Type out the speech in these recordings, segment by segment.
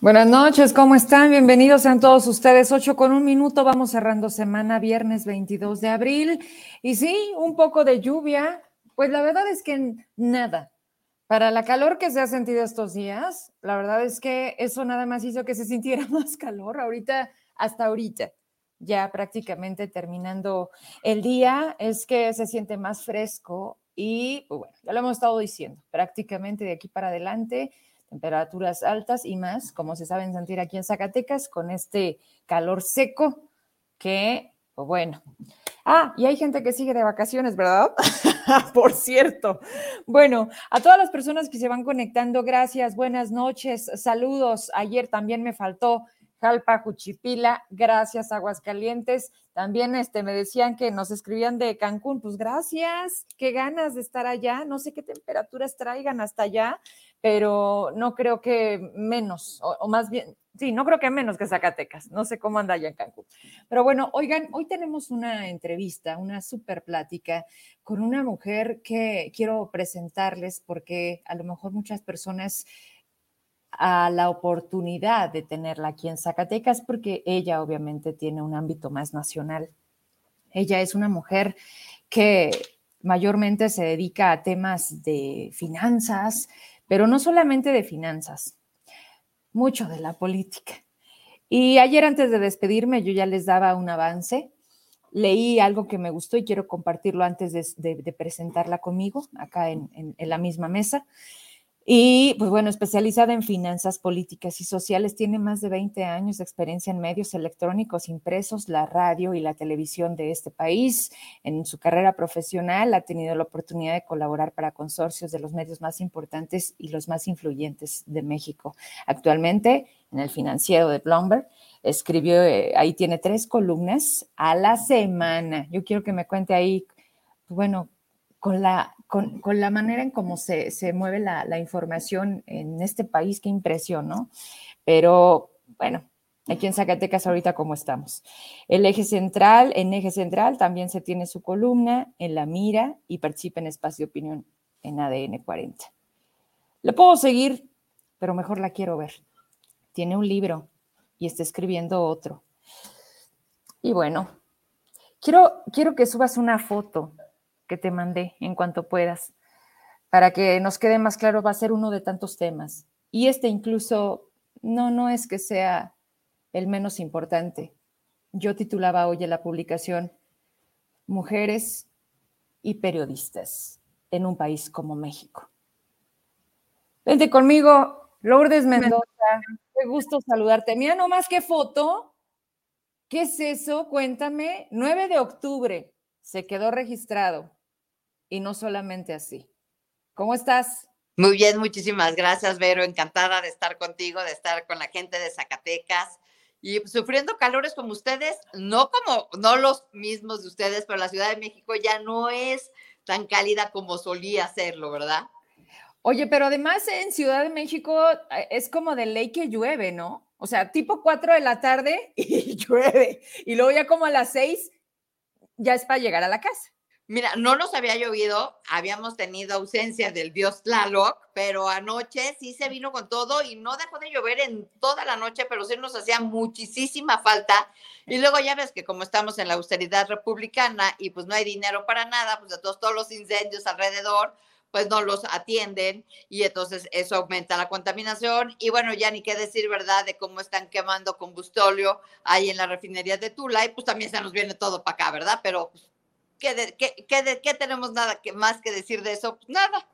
Buenas noches, ¿cómo están? Bienvenidos sean todos ustedes. Ocho con un minuto, vamos cerrando semana, viernes 22 de abril. Y sí, un poco de lluvia. Pues la verdad es que nada. Para la calor que se ha sentido estos días, la verdad es que eso nada más hizo que se sintiera más calor. Ahorita, hasta ahorita, ya prácticamente terminando el día, es que se siente más fresco y pues bueno, ya lo hemos estado diciendo, prácticamente de aquí para adelante temperaturas altas y más, como se saben sentir aquí en Zacatecas, con este calor seco que, pues bueno. Ah, y hay gente que sigue de vacaciones, ¿verdad? Por cierto. Bueno, a todas las personas que se van conectando, gracias, buenas noches, saludos. Ayer también me faltó Jalpa, Juchipila, gracias, Aguascalientes. También este, me decían que nos escribían de Cancún, pues gracias, qué ganas de estar allá, no sé qué temperaturas traigan hasta allá, pero no creo que menos, o, más bien, sí, no creo que menos que Zacatecas, no sé cómo anda allá en Cancún. Pero bueno, oigan, hoy tenemos una entrevista, una súper plática con una mujer que quiero presentarles porque a lo mejor muchas personas a la oportunidad de tenerla aquí en Zacatecas porque ella obviamente tiene un ámbito más nacional. Ella es una mujer que mayormente se dedica a temas de finanzas, pero no solamente de finanzas, mucho de la política. Y ayer antes de despedirme, yo ya les daba un avance. Leí algo que me gustó y quiero compartirlo antes de, presentarla conmigo, acá en la misma mesa. Y pues bueno, especializada en finanzas políticas y sociales, tiene más de 20 años de experiencia en medios electrónicos impresos, la radio y la televisión de este país. En su carrera profesional ha tenido la oportunidad de colaborar para consorcios de los medios más importantes y los más influyentes de México. Actualmente, en el financiero de Bloomberg, escribió, eh, ahí tiene tres columnas a la semana. Yo quiero que me cuente ahí, pues bueno, con la, con, la manera en cómo se, mueve la, información en este país, qué impresión, ¿no? Pero bueno, aquí en Zacatecas ahorita cómo estamos. El eje central, en eje central también se tiene su columna en la mira y participa en espacio de opinión en ADN 40. Le puedo seguir, pero mejor la quiero ver. Tiene un libro y está escribiendo otro. Y bueno, quiero, quiero que subas una foto que te mandé en cuanto puedas, para que nos quede más claro, va a ser uno de tantos temas. Y este incluso no, no es que sea el menos importante. Yo titulaba hoy la publicación Mujeres y periodistas en un país como México. Vente conmigo, Lourdes Mendoza. Qué gusto saludarte. Mira nomás qué foto. ¿Qué es eso? Cuéntame. 9 de octubre se quedó registrado y no solamente así. ¿Cómo estás? Muy bien, muchísimas gracias, Vero. Encantada de estar contigo, de estar con la gente de Zacatecas y sufriendo calores como ustedes, no como, no los mismos de ustedes, pero la Ciudad de México ya no es tan cálida como solía serlo, ¿verdad? Oye, pero además en Ciudad de México eh, es como de ley que llueve, ¿no? O sea, tipo 4 de la tarde y llueve. Y luego ya como a las 6 ya es para llegar a la casa. Mira, no nos había llovido, habíamos tenido ausencia del dios Tlaloc, pero anoche sí se vino con todo y no dejó de llover en toda la noche, pero sí nos hacía muchísima falta. Y luego ya ves que como estamos en la austeridad republicana y pues no hay dinero para nada, pues todos, todos los incendios alrededor, pues no los atienden y entonces eso aumenta la contaminación. Y bueno, ya ni qué decir, ¿verdad?, de cómo están quemando combustóleo ahí en la refinería de Tula y pues también se nos viene todo para acá, ¿verdad? Pero pues, ¿Qué, qué, tenemos nada que, más que decir de eso? Pues nada.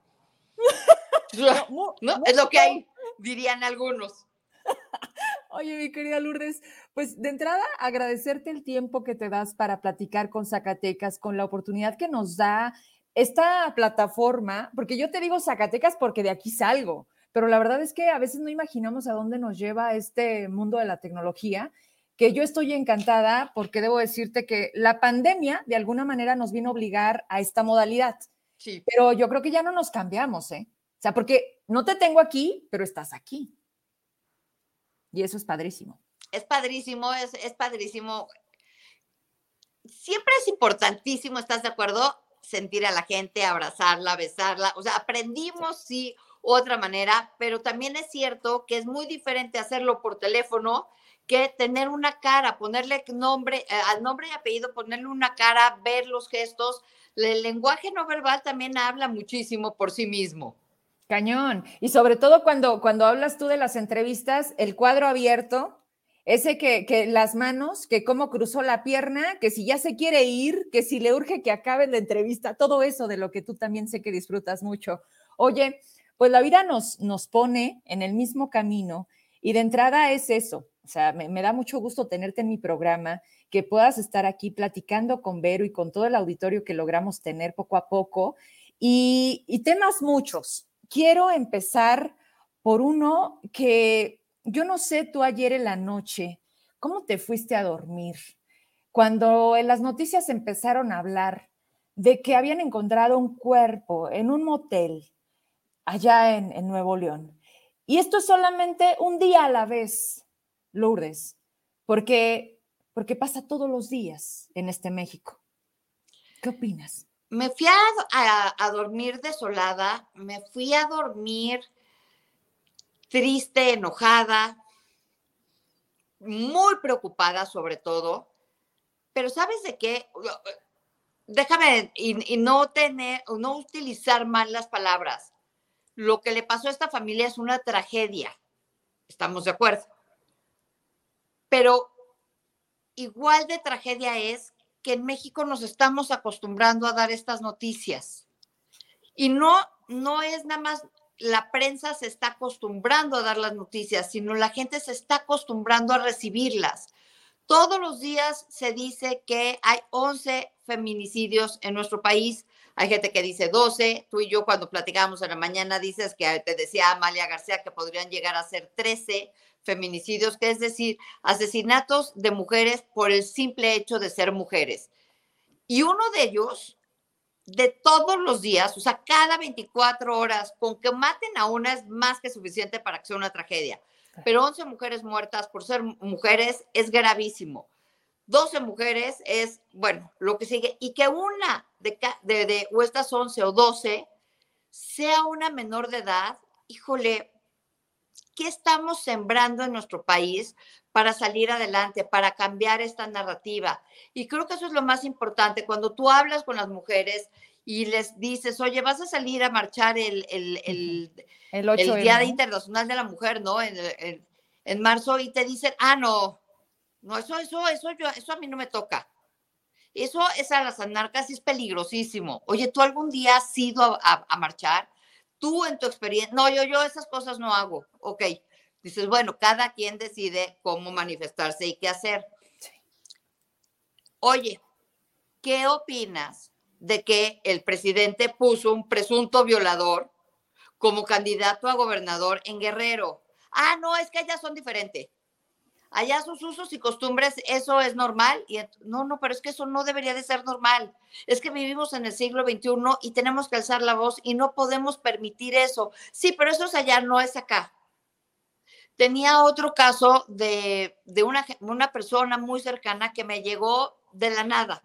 ¿No? Es lo que hay, dirían algunos. Oye, mi querida Lourdes, pues de entrada agradecerte el tiempo que te das para platicar con Zacatecas, con la oportunidad que nos da esta plataforma, porque yo te digo Zacatecas porque de aquí salgo, pero la verdad es que a veces no imaginamos a dónde nos lleva este mundo de la tecnología que yo estoy encantada porque debo decirte que la pandemia de alguna manera nos vino a obligar a esta modalidad. Sí. Pero yo creo que ya no nos cambiamos, ¿eh? O sea, porque no te tengo aquí, pero estás aquí. Y eso es padrísimo. Es padrísimo, es, es padrísimo. Siempre es importantísimo, ¿estás de acuerdo? Sentir a la gente, abrazarla, besarla. O sea, aprendimos, sí, otra manera, pero también es cierto que es muy diferente hacerlo por teléfono que tener una cara, ponerle nombre, eh, al nombre y apellido, ponerle una cara, ver los gestos. El lenguaje no verbal también habla muchísimo por sí mismo. Cañón. Y sobre todo cuando, cuando hablas tú de las entrevistas, el cuadro abierto, ese que, que, las manos, que cómo cruzó la pierna, que si ya se quiere ir, que si le urge que acabe la entrevista, todo eso de lo que tú también sé que disfrutas mucho. Oye, pues la vida nos, nos pone en el mismo camino y de entrada es eso. O sea, me, da mucho gusto tenerte en mi programa, que puedas estar aquí platicando con Vero y con todo el auditorio que logramos tener poco a poco. Y, y temas muchos. Quiero empezar por uno que yo no sé tú ayer en la noche, ¿cómo te fuiste a dormir? Cuando en las noticias empezaron a hablar de que habían encontrado un cuerpo en un motel allá en, en Nuevo León. Y esto es solamente un día a la vez, Lourdes, porque, porque pasa todos los días en este México. ¿Qué opinas? Me fui a, dormir desolada, me fui a dormir triste, enojada, muy preocupada sobre todo, pero ¿sabes de qué? Déjame y, y, no tener, no utilizar mal las palabras. Lo que le pasó a esta familia es una tragedia, estamos de acuerdo. Pero igual de tragedia es que en México nos estamos acostumbrando a dar estas noticias. Y no, no es nada más la prensa se está acostumbrando a dar las noticias, sino la gente se está acostumbrando a recibirlas. Todos los días se dice que hay 11 feminicidios en nuestro país. Hay gente que dice 12. Tú y yo cuando platicábamos en la mañana dices que te decía Amalia García que podrían llegar a ser 13 feminicidios, que es decir, asesinatos de mujeres por el simple hecho de ser mujeres. Y uno de ellos de todos los días, o sea, cada 24 horas, con que maten a una es más que suficiente para que sea una tragedia. Pero 11 mujeres muertas por ser mujeres es gravísimo. 12 mujeres es, bueno, lo que sigue. Y que una de, de, de o estas 11 o 12 sea una menor de edad, híjole, ¿qué estamos sembrando en nuestro país para salir adelante, para cambiar esta narrativa? Y creo que eso es lo más importante. Cuando tú hablas con las mujeres y les dices, oye, vas a salir a marchar el, el, el, el, 8 el Día Internacional de la Mujer, ¿no? En, en, en, marzo y te dicen, ah, no, no, eso, eso, eso, yo, eso a mí no me toca. Eso es a las anarcas y es peligrosísimo. Oye, ¿tú algún día has ido a, a, a marchar? Tú en tu experiencia, no, yo, yo esas cosas no hago. Ok, dices, bueno, cada quien decide cómo manifestarse y qué hacer. Oye, ¿qué opinas de que el presidente puso un presunto violador como candidato a gobernador en Guerrero. Ah, no, es que allá son diferentes. Allá sus usos y costumbres, eso es normal. Y no, no, pero es que eso no debería de ser normal. Es que vivimos en el siglo XXI y tenemos que alzar la voz y no podemos permitir eso. Sí, pero eso es allá, no es acá. Tenía otro caso de, de una, una persona muy cercana que me llegó de la nada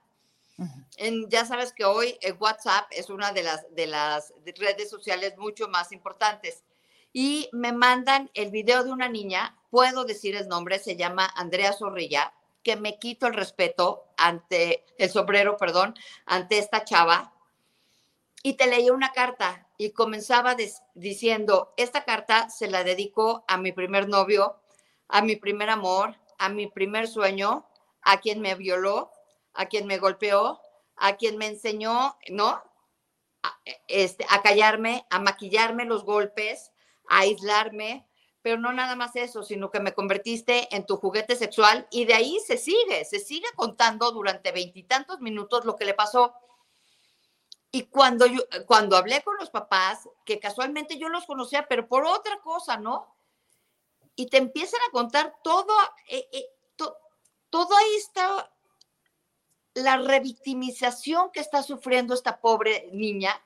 en, ya sabes que hoy eh, WhatsApp es una de las, de las redes sociales mucho más importantes. Y me mandan el video de una niña, puedo decir el nombre, se llama Andrea Zorrilla, que me quito el respeto ante el sombrero, perdón, ante esta chava. Y te leí una carta y comenzaba diciendo, esta carta se la dedico a mi primer novio, a mi primer amor, a mi primer sueño, a quien me violó, a quien me golpeó, a quien me enseñó, ¿no? A, este, a callarme, a maquillarme los golpes, a aislarme, pero no nada más eso, sino que me convertiste en tu juguete sexual y de ahí se sigue, se sigue contando durante veintitantos minutos lo que le pasó. Y cuando yo, cuando hablé con los papás, que casualmente yo los conocía, pero por otra cosa, ¿no? Y te empiezan a contar todo, eh, eh, to, todo ahí está la revictimización que está sufriendo esta pobre niña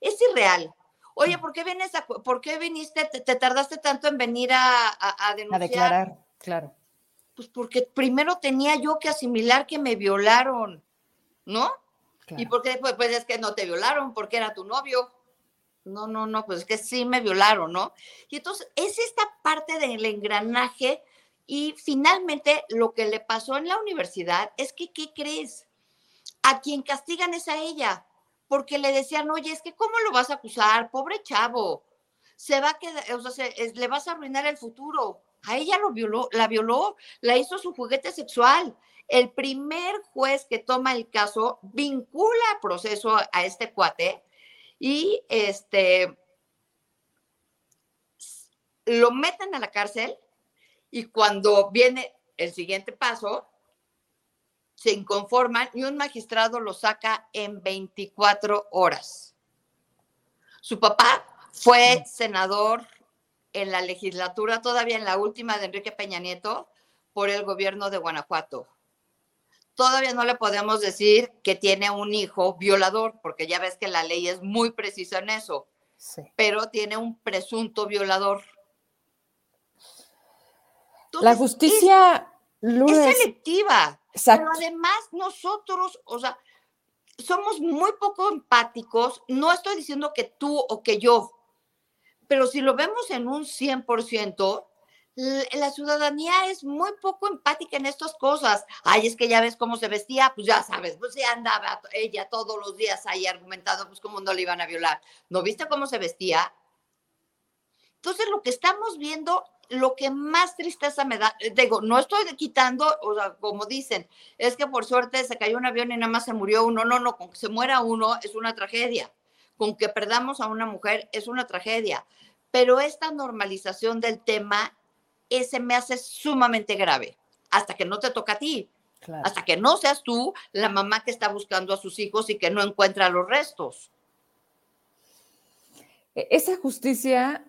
es irreal. Oye, ¿por qué, vienes a, ¿por qué viniste, te, te, tardaste tanto en venir a, a, a, denunciar? A declarar, claro. Pues porque primero tenía yo que asimilar que me violaron, ¿no? Claro. Y porque después, pues es que no te violaron, porque era tu novio. no, no, no, pues es que sí me violaron, ¿no? Y entonces es esta parte del engranaje y finalmente lo que le pasó en la universidad es que, ¿qué crees? A quien castigan es a ella, porque le decían, oye, es que ¿cómo lo vas a acusar? Pobre chavo, se va a quedar, o sea, le vas a arruinar el futuro. A ella lo violó, la violó, la hizo su juguete sexual. El primer juez que toma el caso vincula a proceso a este cuate y este lo meten a la cárcel y cuando viene el siguiente paso, se inconforman y un magistrado lo saca en 24 horas. Su papá fue senador en la legislatura, todavía en la última de Enrique Peña Nieto, por el gobierno de Guanajuato. Todavía no le podemos decir que tiene un hijo violador, porque ya ves que la ley es muy precisa en eso, pero tiene un presunto violador. la justicia es, selectiva. Pero además nosotros, o sea, somos muy poco empáticos. No estoy diciendo que tú o que yo, pero si lo vemos en un 100%, la ciudadanía es muy poco empática en estas cosas. Ay, es que ya ves cómo se vestía, pues ya sabes, pues ya andaba ella todos los días ahí argumentando, pues cómo no le iban a violar. ¿No viste cómo se vestía? Entonces, lo que estamos viendo, lo que más tristeza me da, digo, no estoy quitando, o sea, como dicen, es que por suerte se cayó un avión y nada más se murió uno. No, no, con que se muera uno es una tragedia. Con que perdamos a una mujer es una tragedia. Pero esta normalización del tema ese me hace sumamente grave, hasta que no te toca a ti, hasta que no seas tú la mamá que está buscando a sus hijos y que no encuentra los restos. E, esa justicia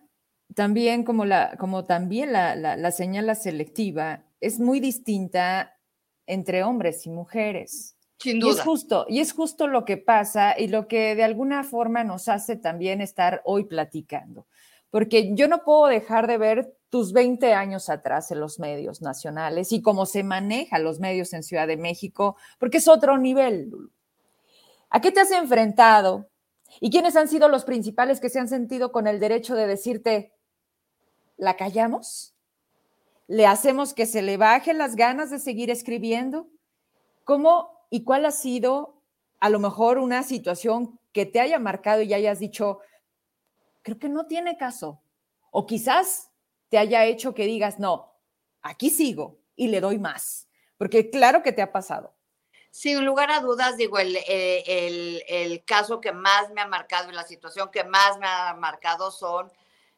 también, como, la, como también la, la, señala selectiva, es muy distinta entre hombres y mujeres. Sin duda. Y es justo, y es justo lo que pasa y lo que de alguna forma nos hace también estar hoy platicando. Porque yo no puedo dejar de ver tus 20 años atrás en los medios nacionales y cómo se maneja los medios en Ciudad de México, porque es otro nivel. ¿A qué te has enfrentado? ¿Y quiénes han sido los principales que se han sentido con el derecho de decirte, ¿la callamos? ¿Le hacemos que se le bajen las ganas de seguir escribiendo? ¿Cómo y cuál ha sido a lo mejor una situación que te haya marcado y hayas dicho, creo que no tiene caso? O quizás te haya hecho que digas, no, aquí sigo y le doy más, porque claro que te ha pasado. Sin lugar a dudas, digo, el, el, el, caso que más me ha marcado y la situación que más me ha marcado son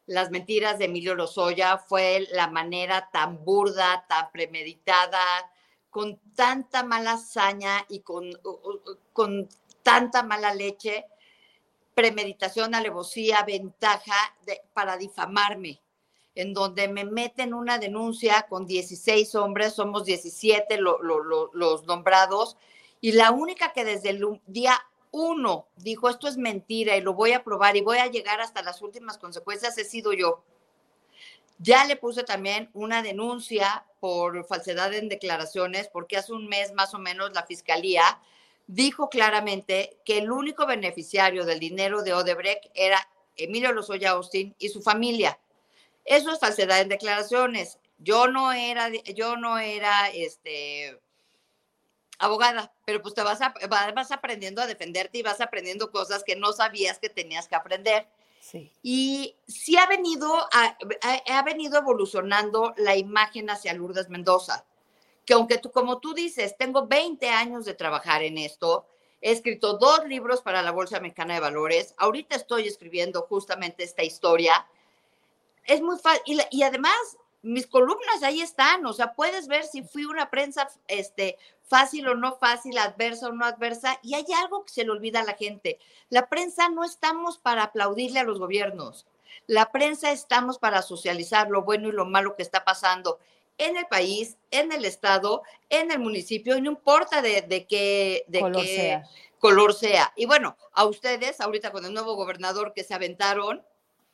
las mentiras de Emilio Lozoya. Fue la manera tan burda, tan premeditada, con tanta mala hazaña y con, con tanta mala leche, premeditación, alevosía, ventaja de, para difamarme en donde me meten una denuncia con 16 hombres, somos 17 los nombrados, y la única que desde el día uno dijo esto es mentira y lo voy a probar y voy a llegar hasta las últimas consecuencias he sido yo. Ya le puse también una denuncia por falsedad en declaraciones, porque hace un mes más o menos la fiscalía dijo claramente que el único beneficiario del dinero de Odebrecht era Emilio Lozoya Austin y su familia. Eso es falsedad en declaraciones. Yo no era, yo no era este, abogada, pero pues te vas, vas aprendiendo a defenderte y vas aprendiendo cosas que no sabías que tenías que aprender. Sí. Y sí ha venido, ha, venido evolucionando la imagen hacia Lourdes Mendoza, que aunque tú, como tú dices, tengo 20 años de trabajar en esto, he escrito dos libros para la Bolsa Mexicana de Valores, ahorita estoy escribiendo justamente esta historia es muy fácil. Y, además, mis columnas ahí están, o sea, puedes ver si fui una prensa este, fácil o no fácil, adversa o no adversa, y hay algo que se le olvida a la gente. La prensa no estamos para aplaudirle a los gobiernos, la prensa estamos para socializar lo bueno y lo malo que está pasando en el país, en el estado, en el municipio, y no importa de, qué, de color, sea. color sea. Y bueno, a ustedes, ahorita con el nuevo gobernador que se aventaron,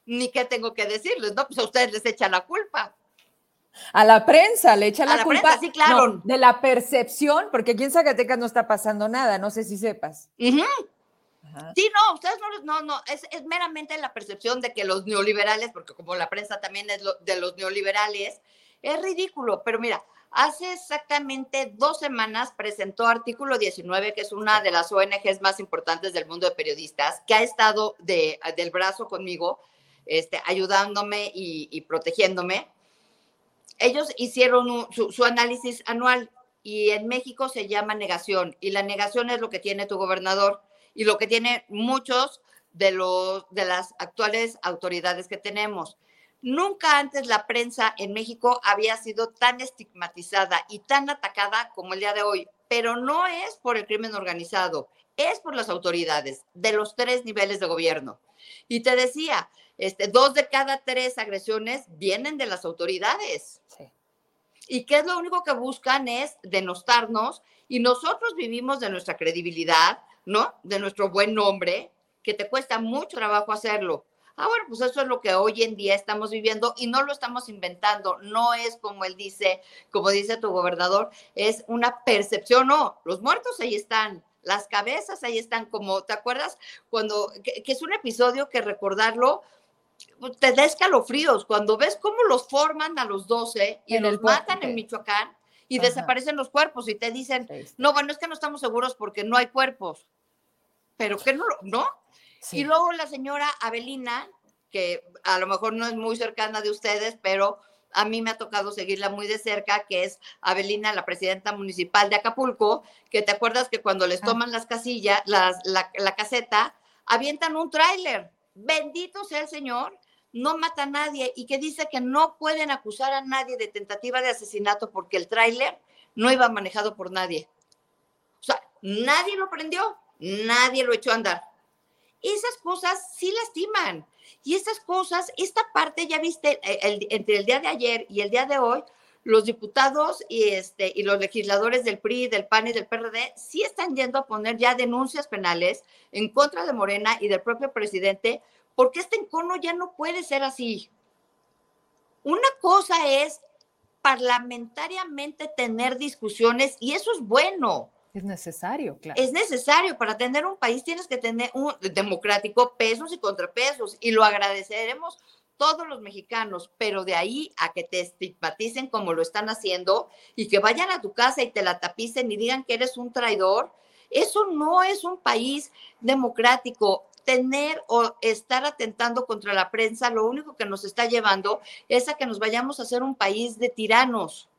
ni qué tengo que decirles, ¿no? Pues a ustedes les echa la culpa. A la prensa le echa la, culpa. sí, claro. de la percepción, porque aquí en Zacatecas no está pasando nada, no sé si sepas. Sí, no, ustedes no, no, no, es, es, meramente la percepción de que los neoliberales, porque como la prensa también es de los neoliberales, es ridículo, pero mira, hace exactamente dos semanas presentó Artículo 19, que es una de las ONGs más importantes del mundo de periodistas, que ha estado de, del brazo conmigo, este, ayudándome y, protegiéndome. Ellos hicieron su análisis anual y en México se llama negación y la negación es lo que tiene tu gobernador y lo que tiene muchos de, los, de las actuales autoridades que tenemos. Nunca antes la prensa en México había sido tan estigmatizada y tan atacada como el día de hoy, pero no es por el crimen organizado, es por las autoridades de los tres niveles de gobierno. Y te decía, este, dos de cada tres agresiones vienen de las autoridades. Sí y que es lo único que buscan es denostarnos y nosotros vivimos de nuestra credibilidad, ¿no? De nuestro buen nombre, que te cuesta mucho trabajo hacerlo. Ah, bueno, pues eso es lo que hoy en día estamos viviendo y no lo estamos inventando. No es como él dice, como dice tu gobernador, es una percepción. No, los muertos ahí están, las cabezas ahí están, como, ¿te acuerdas? Cuando, que es un episodio que recordarlo, te da escalofríos cuando ves cómo los forman a los 12 y los matan en Michoacán y desaparecen los cuerpos y te dicen, no, bueno, es que no estamos seguros porque no hay cuerpos. Pero que no, ¿no? Y luego la señora Avelina, que a lo mejor no es muy cercana de ustedes, pero a mí me ha tocado seguirla muy de cerca, que es Avelina, la presidenta municipal de Acapulco, que te acuerdas que cuando les toman las casillas, las, la, la caseta, avientan un tráiler bendito sea el Señor, no mata a nadie y que dice que no pueden acusar a nadie de tentativa de asesinato porque el tráiler no iba manejado por nadie. O sea, nadie lo prendió, nadie lo echó a andar. Esas cosas sí lastiman. Y esas cosas, esta parte, ya viste, eh, entre el día de ayer y el día de hoy, los diputados y, este, y los legisladores del PRI, del PAN y del PRD sí están yendo a poner ya denuncias penales en contra de Morena y del propio presidente, porque este encono ya no puede ser así. Una cosa es parlamentariamente tener discusiones y eso es bueno. Es necesario, claro. Es necesario. Para tener un país tienes que tener un democrático pesos y contrapesos y lo agradeceremos todos los mexicanos, pero de ahí a que te estigmaticen como lo están haciendo y que vayan a tu casa y te la tapicen y digan que eres un traidor, eso no es un país democrático. Tener o estar atentando contra la prensa, lo único que nos está llevando es a que nos vayamos a ser un país de tiranos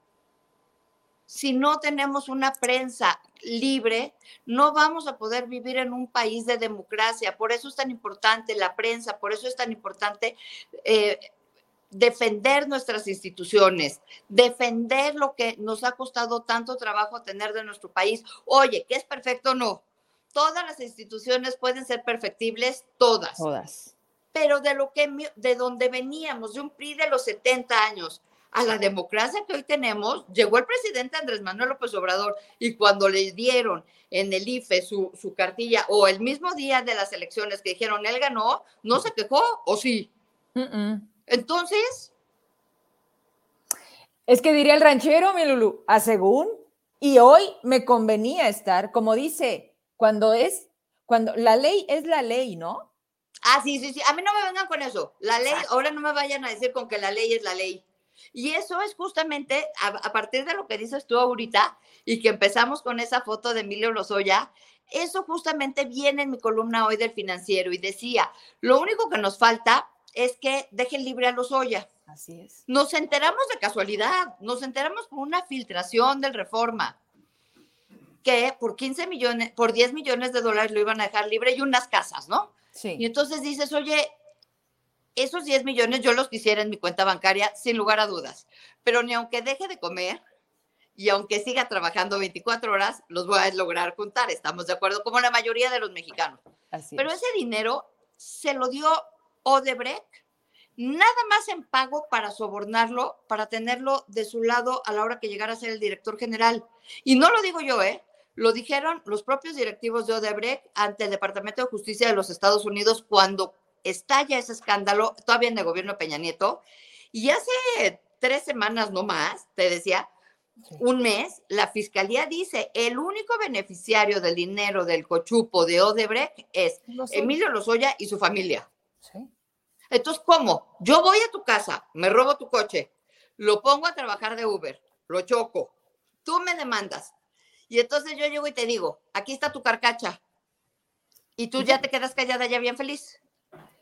si no tenemos una prensa libre, no vamos a poder vivir en un país de democracia. Por eso es tan importante la prensa, por eso es tan importante eh, defender nuestras instituciones, defender lo que nos ha costado tanto trabajo tener de nuestro país. Oye, ¿qué es perfecto? No. Todas las instituciones pueden ser perfectibles, todas. Todas. Pero de lo que de donde veníamos, de un PRI de los 70 años, a la democracia que hoy tenemos, llegó el presidente Andrés Manuel López Obrador y cuando le dieron en el IFE su, su cartilla o el mismo día de las elecciones que dijeron él ganó, no se quejó o sí. Entonces... Es que diría el ranchero, mi Lulu, a según, y hoy me convenía estar, como dice, cuando es, cuando la ley es la ley, ¿no? Ah, sí, sí, sí. A mí no me vengan con eso. La ley, ahora no me vayan a decir con que la ley es la ley. Y eso es justamente a, partir de lo que dices tú ahorita y que empezamos con esa foto de Emilio Lozoya, eso justamente viene en mi columna hoy del financiero y decía, lo único que nos falta es que dejen libre a Lozoya. Así es. Nos enteramos de casualidad, nos enteramos por una filtración del reforma que por 15 millones, por 10 millones de dólares lo iban a dejar libre y unas casas, ¿no? Sí. Y entonces dices, oye, esos 10 millones yo los quisiera en mi cuenta bancaria sin lugar a dudas, pero ni aunque deje de comer y aunque siga trabajando 24 horas, los voy a lograr juntar, estamos de acuerdo, como la mayoría de los mexicanos. pero ese dinero se lo dio Odebrecht nada más en pago para sobornarlo, para tenerlo de su lado a la hora que llegara a ser el director general. Y no lo digo yo, ¿eh? Lo dijeron los propios directivos de Odebrecht ante el Departamento de Justicia de los Estados Unidos cuando estalla ese escándalo, todavía en el gobierno de Peña Nieto, y hace tres semanas no más, te decía, un mes, la fiscalía dice, el único beneficiario del dinero del cochupo de Odebrecht es Emilio Lozoya y su familia. Entonces, ¿cómo? Yo voy a tu casa, me robo tu coche, lo pongo a trabajar de Uber, lo choco, tú me demandas. Y entonces yo llego y te digo, aquí está tu carcacha. Y tú ya te quedas callada, ya bien feliz.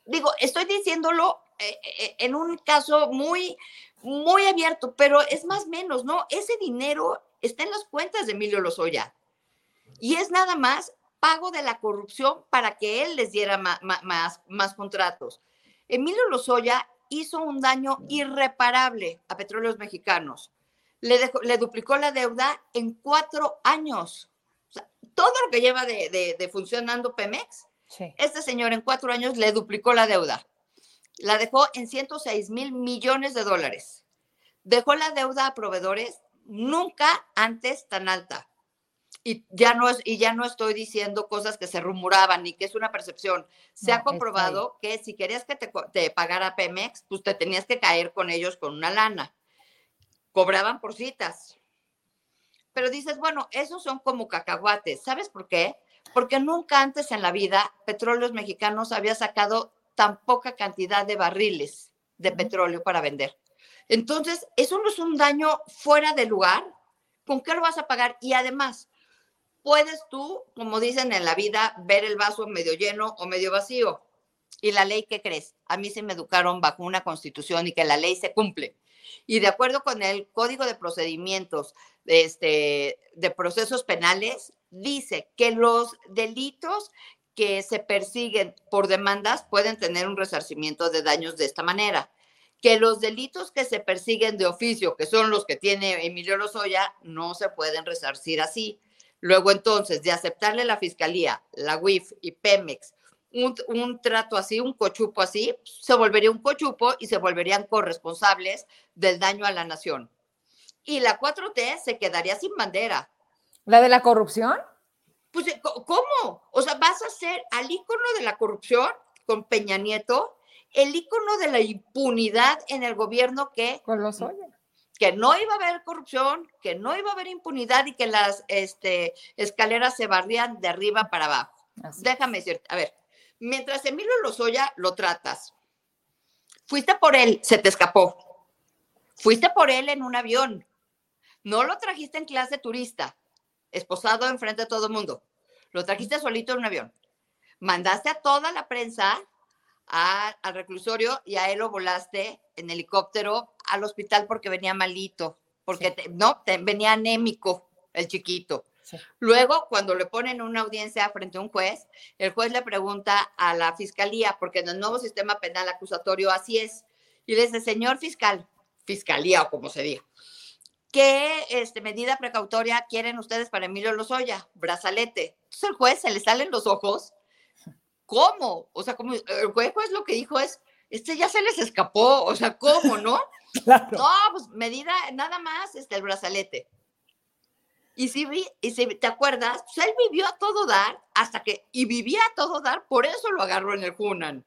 Digo, estoy diciéndolo eh, eh, en un caso muy, muy abierto, pero es más menos, ¿no? Ese dinero está en las cuentas de Emilio Lozoya. Y es nada más pago de la corrupción para que él les diera más, más, contratos. Emilio Lozoya hizo un daño irreparable a petróleos mexicanos. Le, le duplicó la deuda en cuatro años. todo lo que lleva de, funcionando Pemex, este señor en cuatro años le duplicó la deuda. La dejó en 106 mil millones de dólares. Dejó la deuda a proveedores nunca antes tan alta. Y ya no, es, y ya no estoy diciendo cosas que se rumoraban ni que es una percepción. Se ha comprobado que si querías que te, te, pagara Pemex, pues te tenías que caer con ellos con una lana. Cobraban por citas. Pero dices, bueno, esos son como cacahuates. ¿Sabes por qué? Porque nunca antes en la vida Petróleos Mexicanos había sacado tan poca cantidad de barriles de petróleo para vender. Entonces, eso no es un daño fuera de lugar. ¿Con qué lo vas a pagar? Y además, puedes tú, como dicen en la vida, ver el vaso medio lleno o medio vacío. ¿Y la ley qué crees? A mí se me educaron bajo una constitución y que la ley se cumple. Y de acuerdo con el Código de Procedimientos este, de Procesos Penales, dice que los delitos que se persiguen por demandas pueden tener un resarcimiento de daños de esta manera. Que los delitos que se persiguen de oficio, que son los que tiene Emilio Lozoya, no se pueden resarcir así. Luego entonces, de aceptarle la Fiscalía, la UIF y Pemex un, trato así, un cochupo así, se volvería un cochupo y se volverían corresponsables del daño a la nación. Y la 4T se quedaría sin bandera. ¿La de la corrupción? Pues, eh, ¿cómo? O sea, vas a ser al ícono de la corrupción con Peña Nieto, el ícono de la impunidad en el gobierno que... Con los que no iba a haber corrupción, que no iba a haber impunidad y que las este, escaleras se barrían de arriba para abajo. Déjame decirte, a ver, mientras Emilio Lozoya lo tratas, fuiste por él, se te escapó. Fuiste por él en un avión. No lo trajiste en clase turista, esposado enfrente de todo el mundo. Lo trajiste solito en un avión. Mandaste a toda la prensa al reclusorio y a él lo volaste en helicóptero al hospital porque venía malito, porque no, venía anémico el chiquito. Luego, cuando le ponen una audiencia frente a un juez, el juez le pregunta a la fiscalía, porque en el nuevo sistema penal acusatorio así es, y le dice, señor fiscal, fiscalía o como se diga, ¿qué este, medida precautoria quieren ustedes para Emilio Lozoya? Brazalete. Entonces el juez se le salen los ojos. ¿Cómo? O sea, como el juez lo que dijo es, este ya se les escapó, o sea, ¿cómo, no? No, pues medida, nada más, este, el brazalete. Y si, y si te acuerdas, pues él vivió a todo dar hasta que, y vivía a todo dar, por eso lo agarró en el Hunan.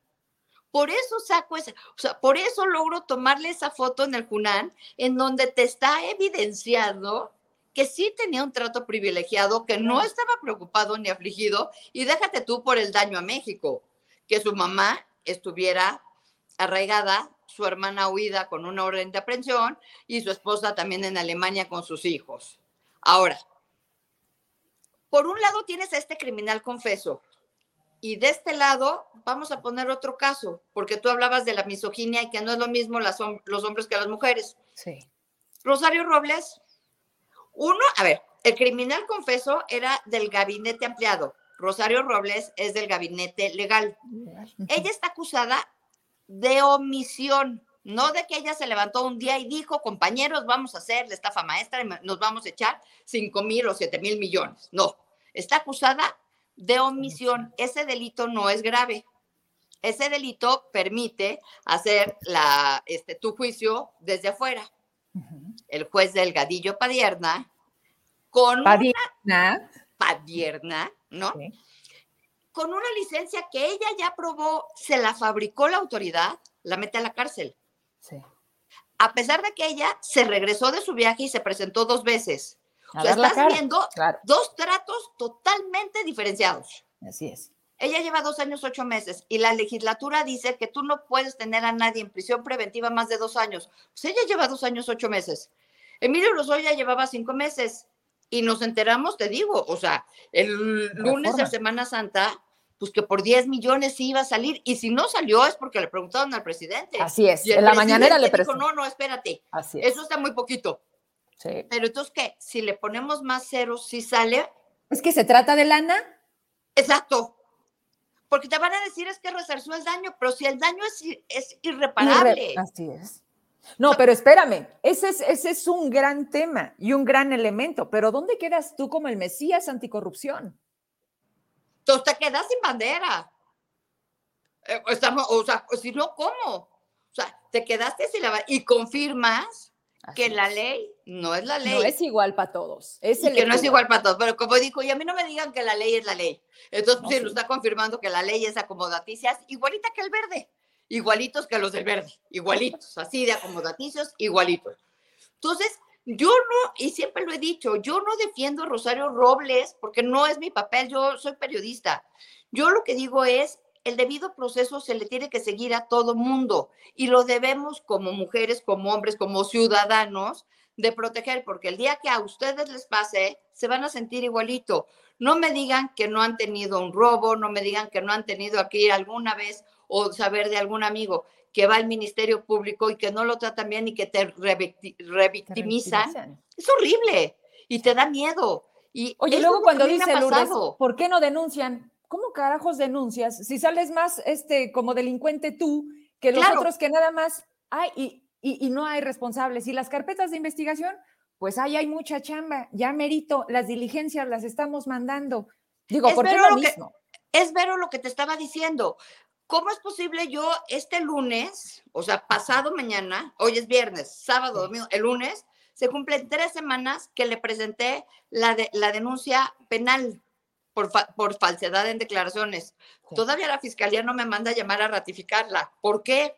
Por eso saco ese, o sea, por eso logro tomarle esa foto en el Hunan, en donde te está evidenciando que sí tenía un trato privilegiado, que no estaba preocupado ni afligido, y déjate tú por el daño a México, que su mamá estuviera arraigada, su hermana huida con una orden de aprehensión y su esposa también en Alemania con sus hijos. Ahora, por un lado tienes a este criminal confeso y de este lado vamos a poner otro caso, porque tú hablabas de la misoginia y que no es lo mismo las, los hombres que las mujeres. Sí. Rosario Robles, uno, a ver, el criminal confeso era del gabinete ampliado. Rosario Robles es del gabinete legal. Ella está acusada de omisión. No de que ella se levantó un día y dijo, compañeros, vamos a hacer la estafa maestra y nos vamos a echar 5 mil o 7 mil millones. No, está acusada de omisión. Ese delito no es grave. Ese delito permite hacer la, este, tu juicio desde afuera. El juez Delgadillo Padierna, con Padierna. una Padierna, ¿no? Con una licencia que ella ya probó, se la fabricó la autoridad, la mete a la cárcel. a pesar de que ella se regresó de su viaje y se presentó dos veces. O sea, estás viendo dos tratos totalmente diferenciados. Así es. Ella lleva dos años, ocho meses y la legislatura dice que tú no puedes tener a nadie en prisión preventiva más de dos años. Pues ella lleva dos años, ocho meses. Emilio Lozoya llevaba cinco meses y nos enteramos, te digo, o sea, el lunes de Semana Santa, pues que por 10 millones sí iba a salir y si no salió es porque le preguntaron al presidente. Así es, en la mañanera le dijo, no, no, espérate, Así eso está muy poquito. Sí. Pero entonces, ¿qué? Si le ponemos más ceros, ¿sí sale? Es que se trata de lana. Exacto. Porque te van a decir es que resarció el daño, pero si el daño es, es irreparable. así es. No, pero espérame, ese es, ese es un gran tema y un gran elemento, pero ¿dónde quedas tú como el Mesías anticorrupción? Tú te quedas sin bandera. Eh, estamos, o sea, si no, ¿cómo? O sea, te quedaste sin la bandera y confirmas que la ley no es la ley. No es igual para todos. Es el que no es igual para todos. Pero como dijo, y a mí no me digan que la ley es la ley. Entonces, sí, lo está confirmando que la ley es acomodaticias, igualita que el verde igualitos que los del verde, igualitos, así de acomodaticios, igualitos. Entonces, yo no, y siempre lo he dicho, yo no defiendo a Rosario Robles porque no es mi papel, yo soy periodista. Yo lo que digo es, el debido proceso se le tiene que seguir a todo mundo y lo debemos como mujeres, como hombres, como ciudadanos de proteger, porque el día que a ustedes les pase, se van a sentir igualito. No me digan que no han tenido un robo, no me digan que no han tenido ir alguna vez o saber de algún amigo que va al Ministerio Público y que no lo tratan bien y que te revictimizan, es horrible y te da miedo. Y Oye, luego cuando dice Lourdes, ¿por qué no denuncian? ¿Cómo carajos denuncias? Si sales más este como delincuente tú que los otros que nada más hay y, y, no hay responsables. Y las carpetas de investigación, pues ahí hay mucha chamba. Ya merito, las diligencias las estamos mandando. Digo, ¿por qué lo mismo? es vero lo que te estaba diciendo. ¿Cómo es posible yo este lunes, o sea, pasado mañana, hoy es viernes, sábado, domingo, el lunes, se cumplen tres semanas que le presenté la, de, la denuncia penal por, por falsedad en declaraciones. Todavía la fiscalía no me manda a llamar a ratificarla. ¿Por qué?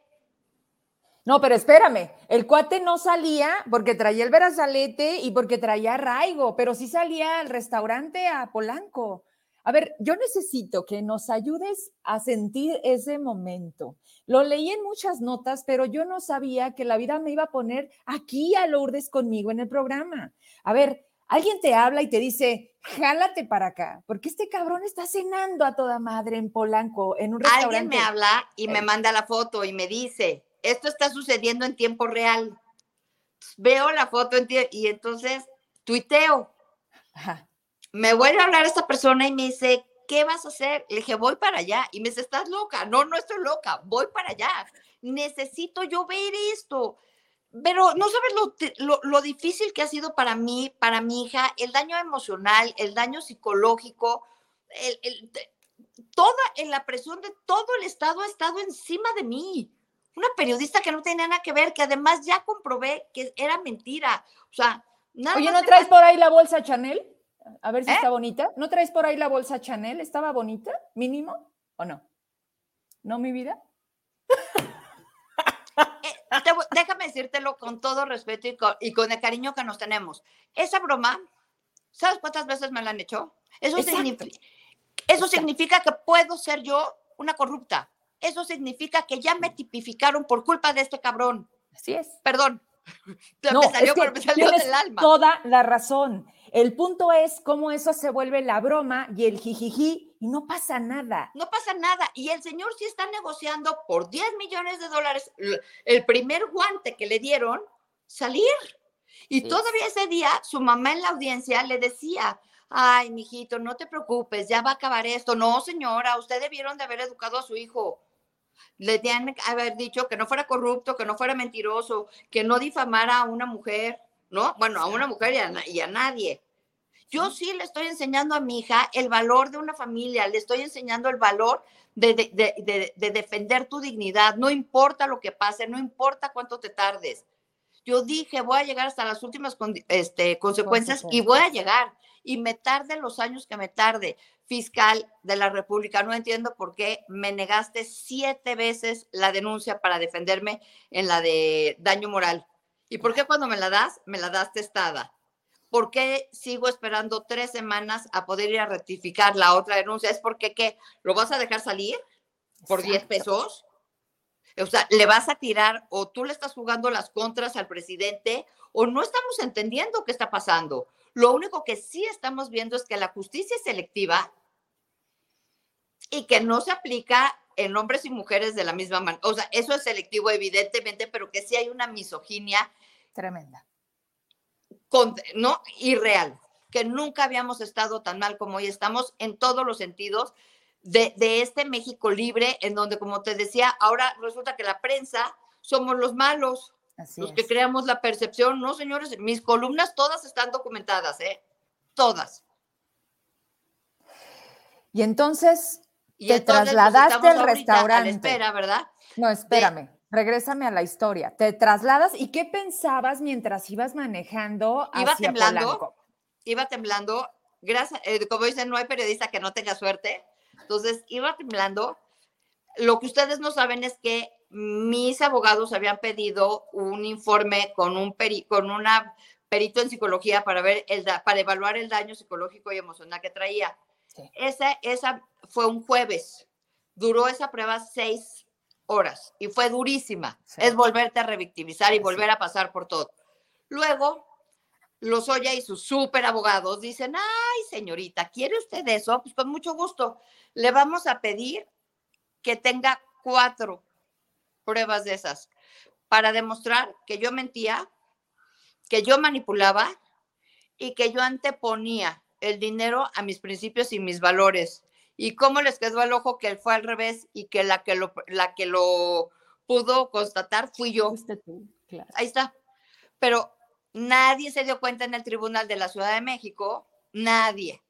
No, pero espérame, el cuate no salía porque traía el verazalete y porque traía arraigo, pero sí salía al restaurante a Polanco. A ver, yo necesito que nos ayudes a sentir ese momento. Lo leí en muchas notas, pero yo no sabía que la vida me iba a poner aquí a Lourdes conmigo en el programa. A ver, alguien te habla y te dice, jálate para acá, porque este cabrón está cenando a toda madre en Polanco, en un restaurante. Alguien me habla y me manda la foto y me dice, esto está sucediendo en tiempo real. Veo la foto en y entonces tuiteo. Ajá me vuelve a hablar esta persona y me dice, ¿qué vas a hacer? Le dije, voy para allá. Y me dice, ¿estás loca? No, no estoy loca, voy para allá. Necesito yo ver esto. Pero no sabes lo, difícil que ha sido para mí, para mi hija, el daño emocional, el daño psicológico, el, toda en la presión de todo el Estado ha estado encima de mí. Una periodista que no tenía nada que ver, que además ya comprobé que era mentira. O sea, nada Oye, ¿no traes por ahí la bolsa Chanel? A ver si ¿Eh? está bonita. ¿No traes por ahí la bolsa Chanel? ¿Estaba bonita? ¿Mínimo? ¿O no? ¿No, mi vida? Eh, déjame decírtelo con todo respeto y con, el cariño que nos tenemos. Esa broma, ¿sabes cuántas veces me la han hecho? Eso, significa, eso significa que puedo ser yo una corrupta. Eso significa que ya me tipificaron por culpa de este cabrón. Así es. Perdón. No, me salió, me salió del alma. Toda la razón. El punto es cómo eso se vuelve la broma y el jijiji y no pasa nada. No pasa nada. Y el señor sí está negociando por 10 millones de dólares el primer guante que le dieron salir. Y todavía ese día su mamá en la audiencia le decía, ay, mijito, no te preocupes, ya va a acabar esto. No, señora, usted debieron de haber educado a su hijo. Le tienen que haber dicho que no fuera corrupto, que no fuera mentiroso, que no difamara a una mujer. ¿no? Bueno, a una mujer y a, nadie. Yo sí le estoy enseñando a mi hija el valor de una familia, le estoy enseñando el valor de, defender tu dignidad, no importa lo que pase, no importa cuánto te tardes. Yo dije, voy a llegar hasta las últimas este, consecuencias y voy a llegar. Y me tarde los años que me tarde. fiscal de la República. No entiendo por qué me negaste siete veces la denuncia para defenderme en la de daño moral. ¿Y por qué cuando me la das, me la das testada? ¿Por qué sigo esperando tres semanas a poder ir a rectificar la otra denuncia? ¿Es porque qué? ¿Lo vas a dejar salir por 10 pesos? O sea, ¿le vas a tirar o tú le estás jugando las contras al presidente o no estamos entendiendo qué está pasando? Lo único que sí estamos viendo es que la justicia es selectiva y que no se aplica en hombres y mujeres de la misma manera. O sea, eso es selectivo, evidentemente, pero que sí hay una misoginia. Tremenda. Con, no, irreal, que nunca habíamos estado tan mal como hoy estamos en todos los sentidos de, de este México libre, en donde, como te decía, ahora resulta que la prensa somos los malos, los que creamos la percepción. No, señores, mis columnas todas están documentadas, ¿eh? Todas. Y entonces, y te trasladaste al restaurante. espera, ¿verdad? No, espérame. Regrésame a la historia. Te trasladas y qué pensabas mientras ibas manejando iba temblando, Iba temblando. Gracias, eh, como dicen, no hay periodista que no tenga suerte. Entonces, iba temblando. Lo que ustedes no saben es que mis abogados habían pedido un informe con un peri, con una perito en psicología para ver el para evaluar el daño psicológico y emocional que traía. Esa, esa fue un jueves. Duró esa prueba seis horas y fue durísima. Es volverte a revictimizar y volver a pasar por todo. Luego, los Oya y sus súper abogados dicen, ay, señorita, ¿quiere usted eso? Pues con mucho gusto. Le vamos a pedir que tenga cuatro pruebas de esas para demostrar que yo mentía, que yo manipulaba y que yo anteponía el dinero a mis principios y mis valores. ¿Y cómo les quedó al ojo que él fue al revés y que la que lo, la que lo pudo constatar fui yo? Ahí está. Pero nadie se dio cuenta en el Tribunal de la Ciudad de México, nadie.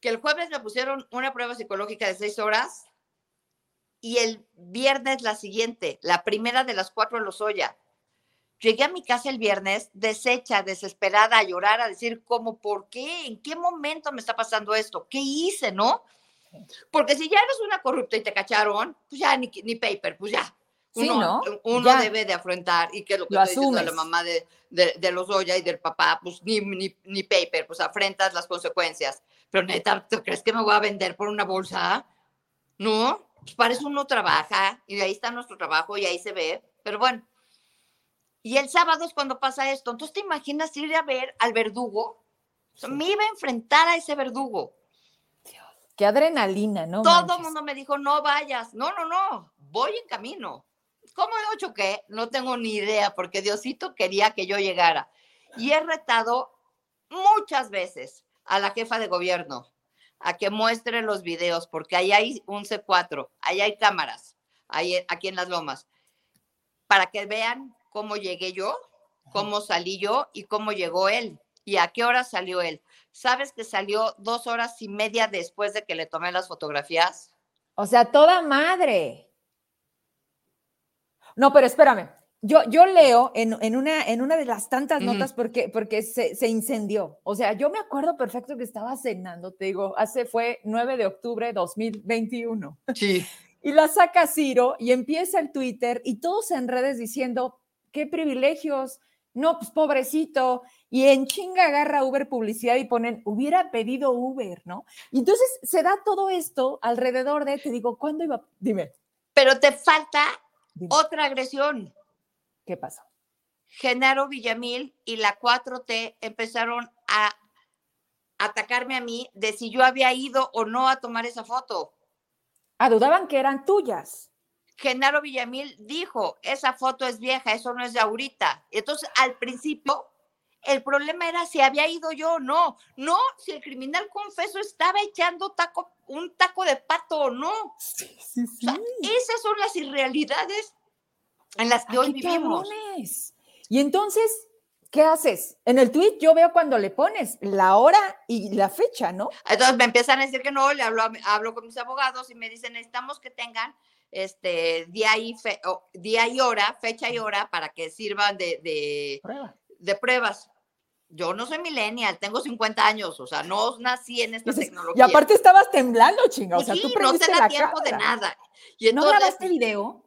Que el jueves me pusieron una prueba psicológica de seis horas y el viernes la siguiente, la primera de las cuatro los Lozoya. Llegué a mi casa el viernes deshecha, desesperada, a llorar, a decir, ¿cómo, por qué? ¿En qué momento me está pasando esto? ¿Qué hice, no? Porque si ya eres una corrupta y te cacharon, pues ya ni, ni paper, pues ya. Uno, uno debe de afrontar, y que lo que lo la mamá de, de, los Oya y del papá, pues ni, ni, ni paper, pues afrentas las consecuencias. Pero neta, ¿tú crees que me voy a vender por una bolsa? No, pues para eso uno trabaja y ahí está nuestro trabajo y ahí se ve. Pero bueno, y el sábado es cuando pasa esto. Entonces, ¿te imaginas ir a ver al verdugo? Me iba a enfrentar a ese verdugo. Dios, qué adrenalina, ¿no? Todo el mundo me dijo, no vayas. No, no, no, voy en camino. ¿Cómo lo choqué? No tengo ni idea, porque Diosito quería que yo llegara. Y he retado muchas veces a la jefa de gobierno a que muestre los videos, porque ahí hay un C4, ahí hay cámaras, ahí, aquí en las lomas, para que vean cómo llegué yo, cómo salí yo y cómo llegó él y a qué hora salió él. ¿Sabes que salió dos horas y media después de que le tomé las fotografías? O sea, toda madre. No, pero espérame. Yo, yo leo en, una, en una de las tantas notas porque, porque se, se, incendió. O sea, yo me acuerdo perfecto que estaba cenando, te digo, hace fue 9 de octubre de 2021. Sí. Y la saca Ciro y empieza el Twitter y todos en redes diciendo, qué privilegios, no, pues pobrecito. Y en chinga agarra Uber publicidad y ponen, hubiera pedido Uber, ¿no? Y entonces se da todo esto alrededor de, te digo, ¿cuándo iba? Dime. Pero te falta otra agresión. ¿Qué pasó? Genaro Villamil y la 4T empezaron a atacarme a mí de si yo había ido o no a tomar esa foto. Ah, dudaban que eran tuyas. Genaro Villamil dijo, esa foto es vieja, eso no es de ahorita. Entonces, al principio, el problema era si había ido yo o no. No, si el criminal confeso estaba echando taco, un taco de pato o no. Sí, sí, sí. esas son las irrealidades en las que hoy vivimos. Y entonces, ¿qué haces? En el tweet yo veo cuando le pones la hora y la fecha, ¿no? Entonces me empiezan a decir que no, le hablo, hablo con mis abogados y me dicen, necesitamos que tengan este, día, y día y hora, fecha y hora, para que sirvan de, de, de pruebas. yo no soy millennial, tengo 50 años, o sea, no nací en esta tecnología. Y aparte estabas temblando, chinga, o sea, Pues sí, tú no te da tiempo de nada. Y ¿No entonces, grabaste video?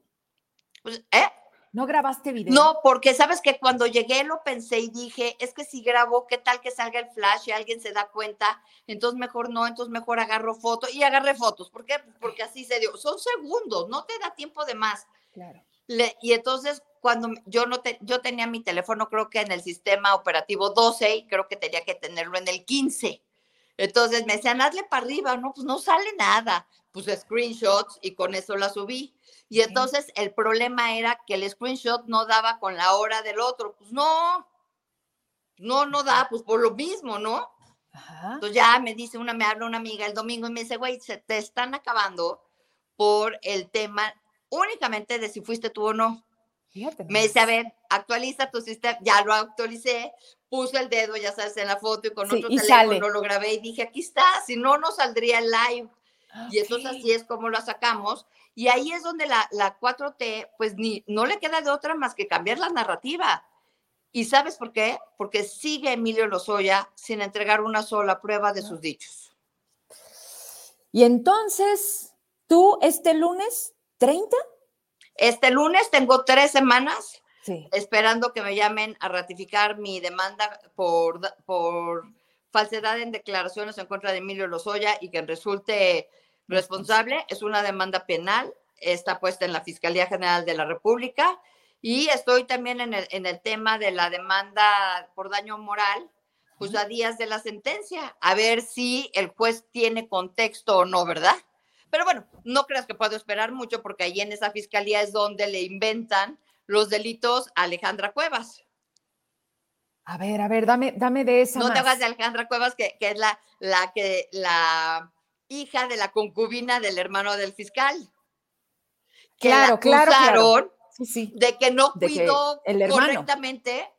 pues, ¿eh? ¿No grabaste video? No, porque sabes que cuando llegué lo pensé y dije, es que si grabo, ¿qué tal que salga el flash y alguien se da cuenta? Entonces mejor no, entonces mejor agarro fotos y agarré fotos. ¿Por qué? Porque así se dio. Son segundos, no te da tiempo de más. Claro. Le- y entonces cuando yo no te, yo tenía mi teléfono creo que en el sistema operativo 12 y creo que tenía que tenerlo en el 15. Entonces me decían, hazle para arriba, no, pues no sale nada. Puse screenshots y con eso la subí. Y entonces el problema era que el screenshot no daba con la hora del otro. Pues no, no, no da, pues por lo mismo, ¿no? Ajá. Entonces ya me dice una, me habla una amiga el domingo y me dice, güey, se te están acabando por el tema únicamente de si fuiste tú o no. Fíjate. Me dice, a ver, actualiza tu sistema, ya lo actualicé, puse el dedo, ya sabes, en la foto y con Sí, otro y teléfono sale. lo grabé y dije, aquí está, si no, no saldría el live. Y entonces así es como lo sacamos. Y ahí es donde la, la 4T, pues ni, no le queda de otra más que cambiar la narrativa. ¿Y sabes por qué? Porque sigue Emilio Lozoya sin entregar una sola prueba de sus dichos. Y entonces, tú este lunes, 30? Este lunes tengo tres semanas Sí. esperando que me llamen a ratificar mi demanda por, por falsedad en declaraciones en contra de Emilio Lozoya y que resulte responsable. Es una demanda penal, está puesta en la Fiscalía General de la República y estoy también en el, en el tema de la demanda por daño moral, pues a días de la sentencia, a ver si el juez tiene contexto o no, ¿verdad? Pero bueno, no creas que puedo esperar mucho porque ahí en esa fiscalía es donde le inventan los delitos a Alejandra Cuevas. A ver, a ver, dame, dame de esa No te hagas de Alejandra Cuevas, que, que es la, la, que, la hija de la concubina del hermano del fiscal. Que la Claro, claro, claro. Sí, sí. de que no De que cuidó el correctamente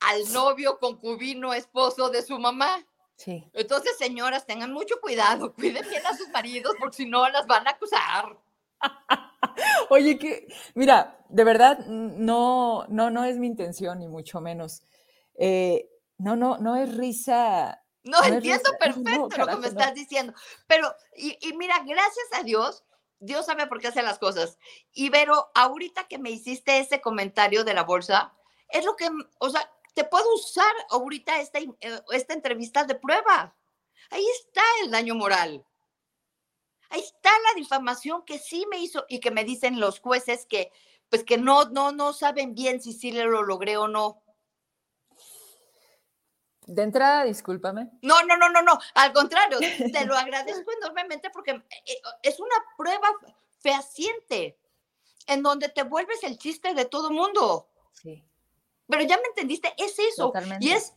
al novio, concubino, esposo de su mamá. Sí. Entonces, señoras, tengan mucho cuidado, cuiden bien a sus maridos, porque si no las van a acusar. Oye, que, mira, de verdad, no, no, no es mi intención, ni mucho menos. Eh, no, no, no es risa. No, entiendo risa- perfecto no, lo que me no. estás diciendo. Pero, y, y mira, gracias a Dios, Dios sabe por qué hace las cosas. Y Vero, ahorita que me hiciste ese comentario de la bolsa, es lo que, o sea, te puedo usar ahorita esta, eh, esta entrevista de prueba. Ahí está el daño moral. Ahí está la difamación que sí me hizo y que me dicen los jueces que, pues que no, no, no saben bien si sí lo logré o no. De entrada, discúlpame. No, no, no, no, no. Al contrario, te lo agradezco enormemente porque eh, es una prueba fehaciente en donde te vuelves el chiste de todo mundo. Sí. Pero ya me entendiste, es eso. Totalmente. Y es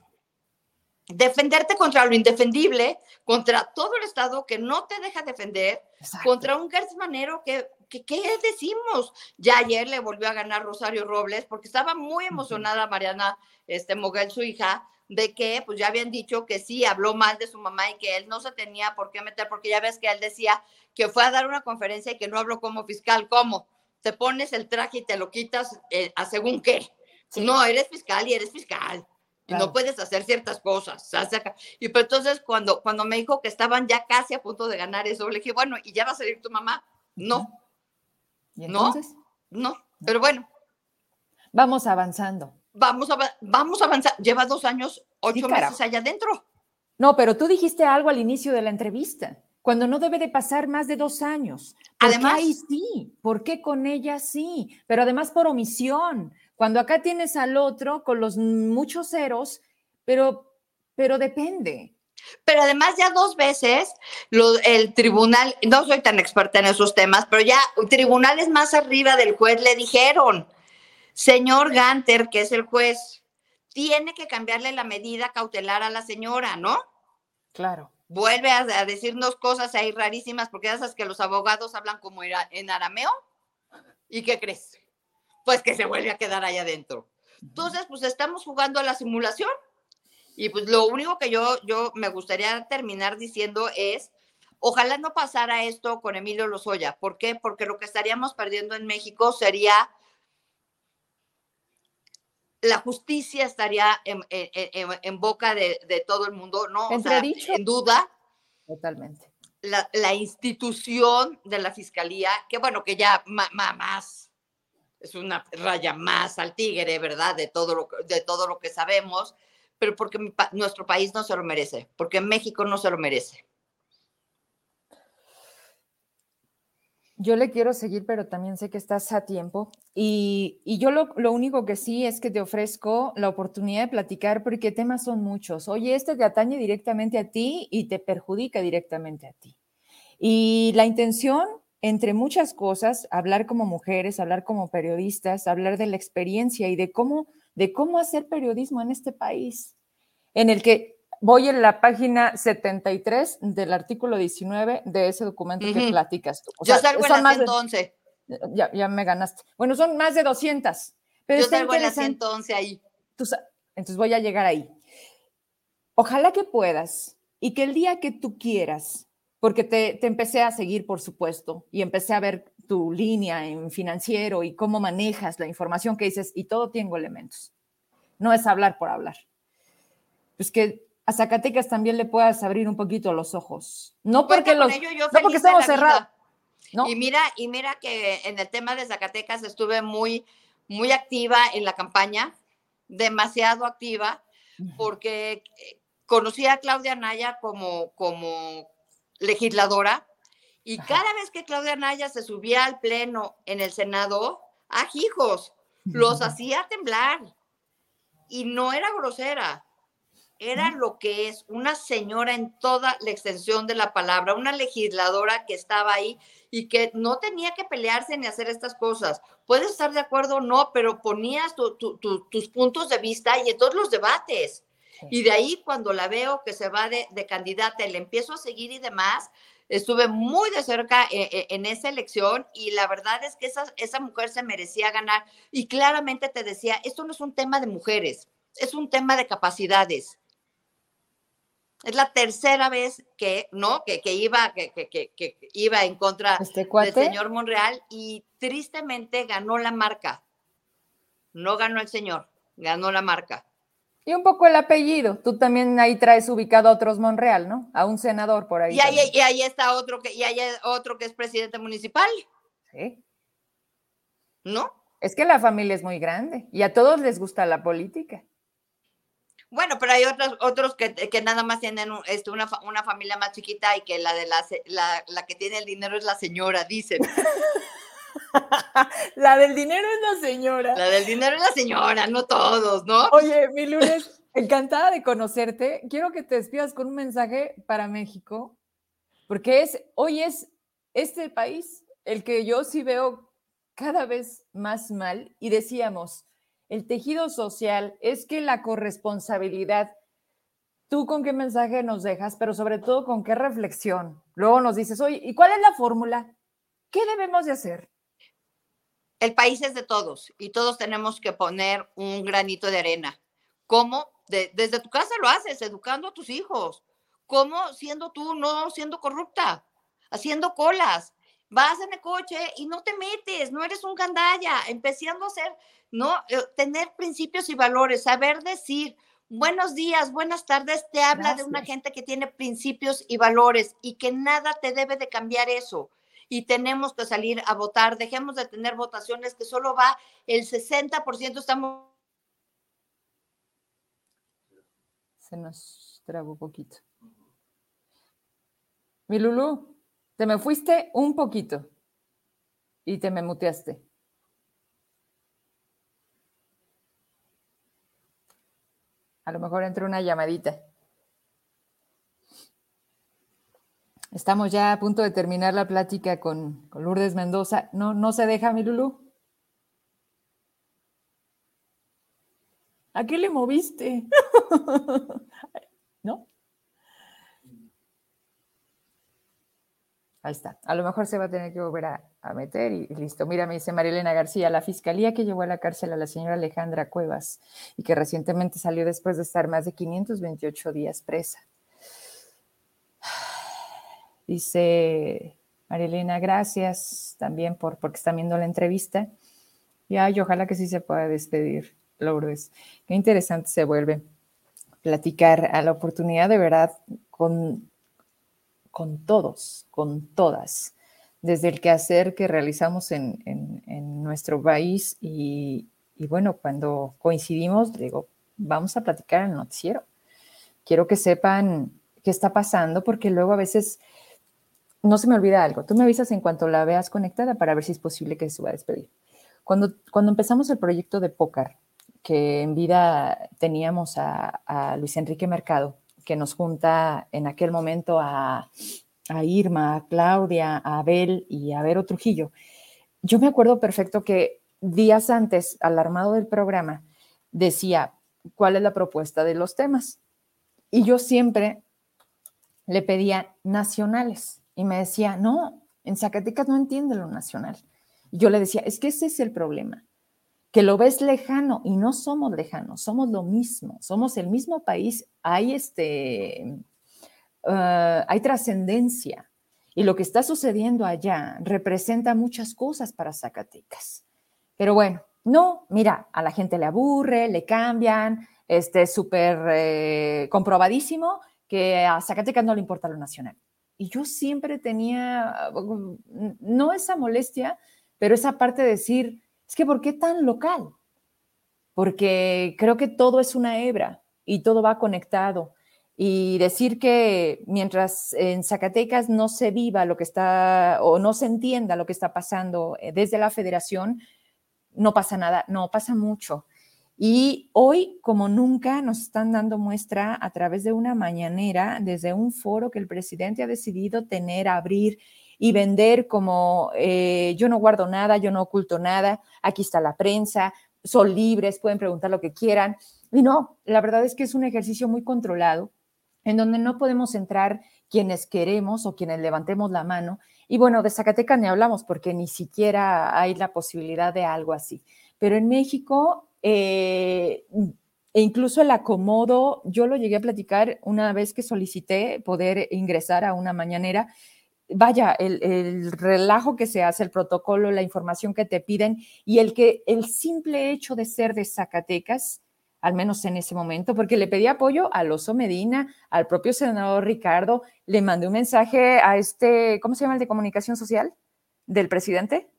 defenderte contra lo indefendible, contra todo el Estado que no te deja defender, Exacto. contra un Gertz Manero que, que, ¿qué decimos? Ya ayer le volvió a ganar Rosario Robles porque estaba muy emocionada Mariana este, Moguel, su hija, de que pues ya habían dicho que sí, habló mal de su mamá y que él no se tenía por qué meter, porque ya ves que él decía que fue a dar una conferencia y que no habló como fiscal. ¿Cómo? Te pones el traje y te lo quitas eh, a según qué. Sí. No, eres fiscal y eres fiscal. Y Claro. no puedes hacer ciertas cosas. Y pero entonces cuando, cuando me dijo que estaban ya casi a punto de ganar eso, le dije, bueno, ¿y ya va a salir tu mamá? No, ¿Y ¿No? entonces? no. Pero bueno, Vamos avanzando. vamos a, vamos a avanzar. Lleva dos años, ocho carajo. meses allá adentro. No, pero tú dijiste algo al inicio de la entrevista, cuando no debe de pasar más de dos años. ¿Por Además- qué ahí sí? ¿Por qué con ella sí? Pero además por omisión. Cuando acá tienes al otro con los muchos ceros, pero, pero depende. Pero además ya dos veces lo- el tribunal, no soy tan experta en esos temas, pero ya tribunales más arriba del juez le dijeron, señor Ganter, que es el juez, tiene que cambiarle la medida cautelar a la señora, ¿no? Claro. vuelve a, a decirnos cosas ahí rarísimas, porque ya sabes que los abogados hablan como era- en arameo. ¿Y qué crees? Pues que se vuelve a quedar allá adentro. Entonces, pues estamos jugando a la simulación. Y pues lo único que yo, yo me gustaría terminar diciendo es, ojalá no pasara esto con Emilio Lozoya. ¿Por qué? Porque lo que estaríamos perdiendo en México sería la justicia estaría en, boca de, todo el mundo, ¿no? O sea, en duda. Totalmente. La, la, institución de la fiscalía, que bueno, que ya más, es una raya más al tigre, ¿verdad? De todo lo, de todo lo que sabemos, pero porque nuestro país no se lo merece, porque México no se lo merece. Yo le quiero seguir, pero también sé que estás a tiempo. Y, yo lo, lo, único que sí es que te ofrezco la oportunidad de platicar porque temas son muchos. Oye, este te atañe directamente a ti y te perjudica directamente a ti. Y la intención, entre muchas cosas, hablar como mujeres, hablar como periodistas, hablar de la experiencia y de cómo, de cómo hacer periodismo en este país, en el que voy en la página 73 del artículo 19 de ese documento que platicas tú. Yo salgo en la 111. ya, ya me ganaste. Bueno, son más de 200. Pero Yo salgo en la 111 ahí. entonces voy a llegar ahí. Ojalá que puedas y que el día que tú quieras, porque te, te empecé a seguir, por supuesto, y empecé a ver tu línea en financiero y cómo manejas la información que dices, y todo tengo elementos. No es hablar por hablar. Pues que a Zacatecas también le puedas abrir un poquito los ojos. No porque, los, no porque estamos cerrados. Y mira, y mira que en el tema de Zacatecas estuve muy, muy activa en la campaña, demasiado activa, porque eh, conocí a Claudia Naya como, como legisladora y cada vez que Claudia Naya se subía al pleno en el Senado, ¡ah, hijos! Los hacía temblar. Y no era grosera, era lo que es una señora en toda la extensión de la palabra, una legisladora que estaba ahí y que no tenía que pelearse ni hacer estas cosas. Puedes estar de acuerdo o no, pero ponías tus puntos de vista y en todos los debates. Y de ahí cuando la veo que se va de, candidata y le empiezo a seguir y demás, estuve muy de cerca eh, eh, en, esa elección y la verdad es que esa, esa mujer se merecía ganar. Y claramente te decía, esto no es un tema de mujeres, es un tema de capacidades es la tercera vez que, ¿no? Que, iba, que, que, iba en contra ¿Este del señor Monreal y tristemente ganó la marca. No ganó el señor, ganó la marca. Y un poco el apellido. Tú también ahí traes ubicado a otros Monreal, ¿no? A un senador por ahí. Y ahí, y ahí está otro que, y ahí otro que es presidente municipal. Sí. ¿No? Es que la familia es muy grande y a todos les gusta la política. Bueno, pero hay otros, otros que, que nada más tienen este, una, una, familia más chiquita y que la, de la, la, la que tiene el dinero es la señora, dicen. la del dinero es la señora. La del dinero es la señora, no todos, ¿no? Oye, mi lunes, encantada de conocerte. Quiero que te despidas con un mensaje para México, porque es, hoy es este país el que yo sí veo cada vez más mal y decíamos, el tejido social, es que la corresponsabilidad, tú con qué mensaje nos dejas, pero sobre todo con qué reflexión. Luego nos dices, oye, ¿y cuál es la fórmula? ¿Qué debemos de hacer? El país es de todos y todos tenemos que poner un granito de arena. ¿Cómo? desde tu casa lo haces, educando a tus hijos. ¿Cómo siendo tú, no siendo corrupta? Haciendo colas, vas en el coche y no te metes, no eres un gandalla, empezando a ser, ¿no? Eh, tener principios y valores, saber decir, buenos días, buenas tardes, te habla de una gente que tiene principios y valores y que nada te debe de cambiar eso. Y tenemos que salir a votar, dejemos de tener votaciones que solo va el 60%, estamos... Se nos trabó un poquito. Mi Lulu. Te me fuiste un poquito y te me muteaste. A lo mejor entró una llamadita. Estamos ya a punto de terminar la plática con, con Lourdes Mendoza. ¿No, ¿No se deja, mi Lulú? ¿A qué le moviste? ¿No? Ahí está. A lo mejor se va a tener que volver a, meter y, listo. Mira, me dice Marilena García, la fiscalía que llevó a la cárcel a la señora Alejandra Cuevas y que recientemente salió después de estar más de 528 días presa. Dice Marilena, gracias también por porque están viendo la entrevista. Y ojalá que sí se pueda despedir Lourdes. Qué interesante se vuelve platicar a la oportunidad de verdad con, con todos, con todas, desde el quehacer que realizamos en, nuestro país y, y, bueno, cuando coincidimos, digo, vamos a platicar en el noticiero. Quiero que sepan qué está pasando porque luego a veces no se me olvida algo. Tú me avisas en cuanto la veas conectada para ver si es posible que se suba a despedir. Cuando, cuando empezamos el proyecto de Pócar, que en vida teníamos a, Luis Enrique Mercado, que nos junta en aquel momento a, Irma, a Claudia, a Abel y a Vero Trujillo. Yo me acuerdo perfecto que días antes, al armado del programa, decía cuál es la propuesta de los temas. Y yo siempre le pedía nacionales y me decía, no, en Zacatecas no entiende lo nacional. Y yo le decía, es que ese es el problema que lo ves lejano y no somos lejanos, somos lo mismo, somos el mismo país, hay este, ah, hay trascendencia y lo que está sucediendo allá representa muchas cosas para Zacatecas. Pero bueno, no, mira, a la gente le aburre, le cambian, este súper eh, comprobadísimo que a Zacatecas no le importa lo nacional. Y yo siempre tenía, no esa molestia, pero esa parte de decir, es que ¿por qué tan local? Porque creo que todo es una hebra y todo va conectado. Y decir que mientras en Zacatecas no se viva lo que está o no se entienda lo que está pasando eh, desde la federación, no pasa nada, no pasa mucho. Y hoy, como nunca, nos están dando muestra a través de una mañanera, desde un foro que el presidente ha decidido tener, abrir y vender como eh, yo no guardo nada, yo no oculto nada, aquí está la prensa, son libres, pueden preguntar lo que quieran. Y no, la verdad es que es un ejercicio muy controlado en donde no podemos entrar quienes queremos o quienes levantemos la mano. Y bueno, de Zacatecas ni hablamos porque ni siquiera hay la posibilidad de algo así. Pero en México, eh, e incluso el acomodo, yo lo llegué a platicar una vez que solicité poder ingresar a una mañanera vaya, el, relajo que se hace, el protocolo, la información que te piden y el que el simple hecho de ser de Zacatecas, al menos en ese momento, porque le pedí apoyo a Loso Medina, al propio senador Ricardo, le mandé un mensaje a este, ¿cómo se llama el de comunicación social? Del presidente,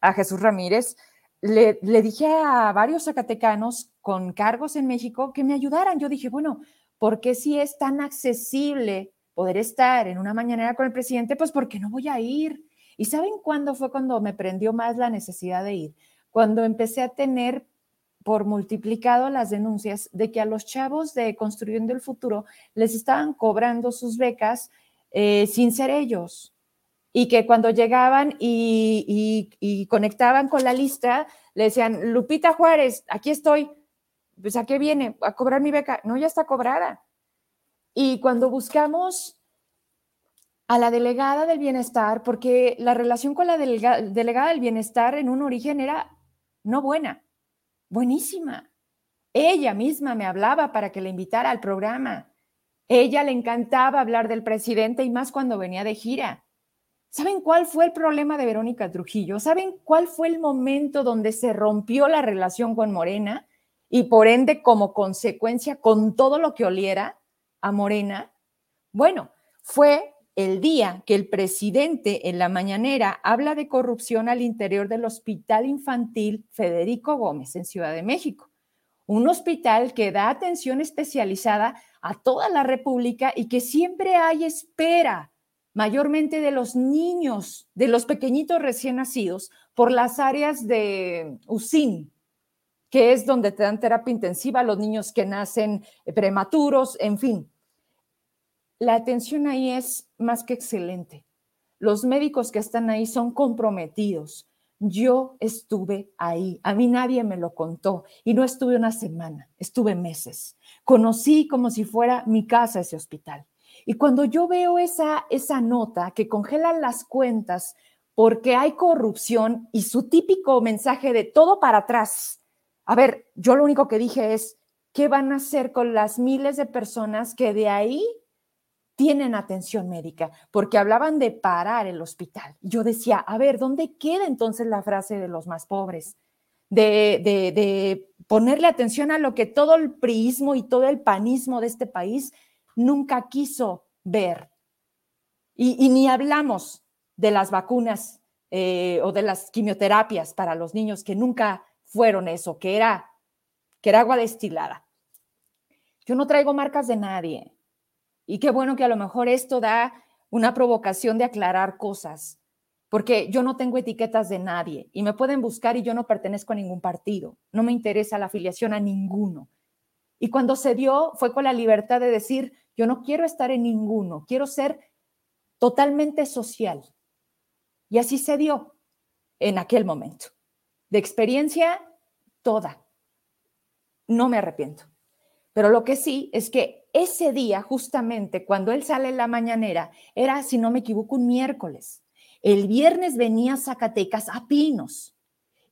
a Jesús Ramírez. Le, le dije a varios zacatecanos con cargos en México que me ayudaran. Yo dije, bueno, ¿por qué si es tan accesible poder estar en una mañanera con el presidente, pues porque no voy a ir. ¿Y saben cuándo fue cuando me prendió más la necesidad de ir? Cuando empecé a tener por multiplicado las denuncias de que a los chavos de Construyendo el Futuro les estaban cobrando sus becas eh, sin ser ellos. Y que cuando llegaban y, y conectaban con la lista, le decían, Lupita Juárez, aquí estoy. Pues a qué viene? A cobrar mi beca. No, ya está cobrada. Y cuando buscamos a la delegada del bienestar, porque la relación con la delegada del bienestar en un origen era no buena, buenísima. Ella misma me hablaba para que le invitara al programa. Ella le encantaba hablar del presidente y más cuando venía de gira. ¿Saben cuál fue el problema de Verónica Trujillo? ¿Saben cuál fue el momento donde se rompió la relación con Morena y por ende como consecuencia con todo lo que oliera? a Morena? Bueno, fue el día que el presidente en la mañanera habla de corrupción al interior del Hospital Infantil Federico Gómez en Ciudad de México, un hospital que da atención especializada a toda la República y que siempre hay espera, mayormente de los niños, de los pequeñitos recién nacidos, por las áreas de USIN, que es donde te dan terapia intensiva a los niños que nacen prematuros, en fin la atención ahí es más que excelente. Los médicos que están ahí son comprometidos. Yo estuve ahí, a mí nadie me lo contó y no estuve una semana, estuve meses. Conocí como si fuera mi casa ese hospital. Y cuando yo veo esa, esa nota que congelan las cuentas porque hay corrupción y su típico mensaje de todo para atrás, a ver, yo lo único que dije es, ¿qué van a hacer con las miles de personas que de ahí tienen atención médica, porque hablaban de parar el hospital. Yo decía, a ver, ¿dónde queda entonces la frase de los más pobres? De, ponerle atención a lo que todo el priismo y todo el panismo de este país nunca quiso ver. Y, ni hablamos de las vacunas eh, o de las quimioterapias para los niños que nunca fueron eso, que era, que era agua destilada. Yo no traigo marcas de nadie. Y qué bueno que a lo mejor esto da una provocación de aclarar cosas, porque yo no tengo etiquetas de nadie y me pueden buscar y yo no pertenezco a ningún partido, no me interesa la afiliación a ninguno. Y cuando se dio fue con la libertad de decir, yo no quiero estar en ninguno, quiero ser totalmente social. Y así se dio en aquel momento. De experiencia, toda. No me arrepiento. Pero lo que sí es que ese día, justamente cuando él sale en la mañanera, era, si no me equivoco, un miércoles. El viernes venía a Zacatecas a Pinos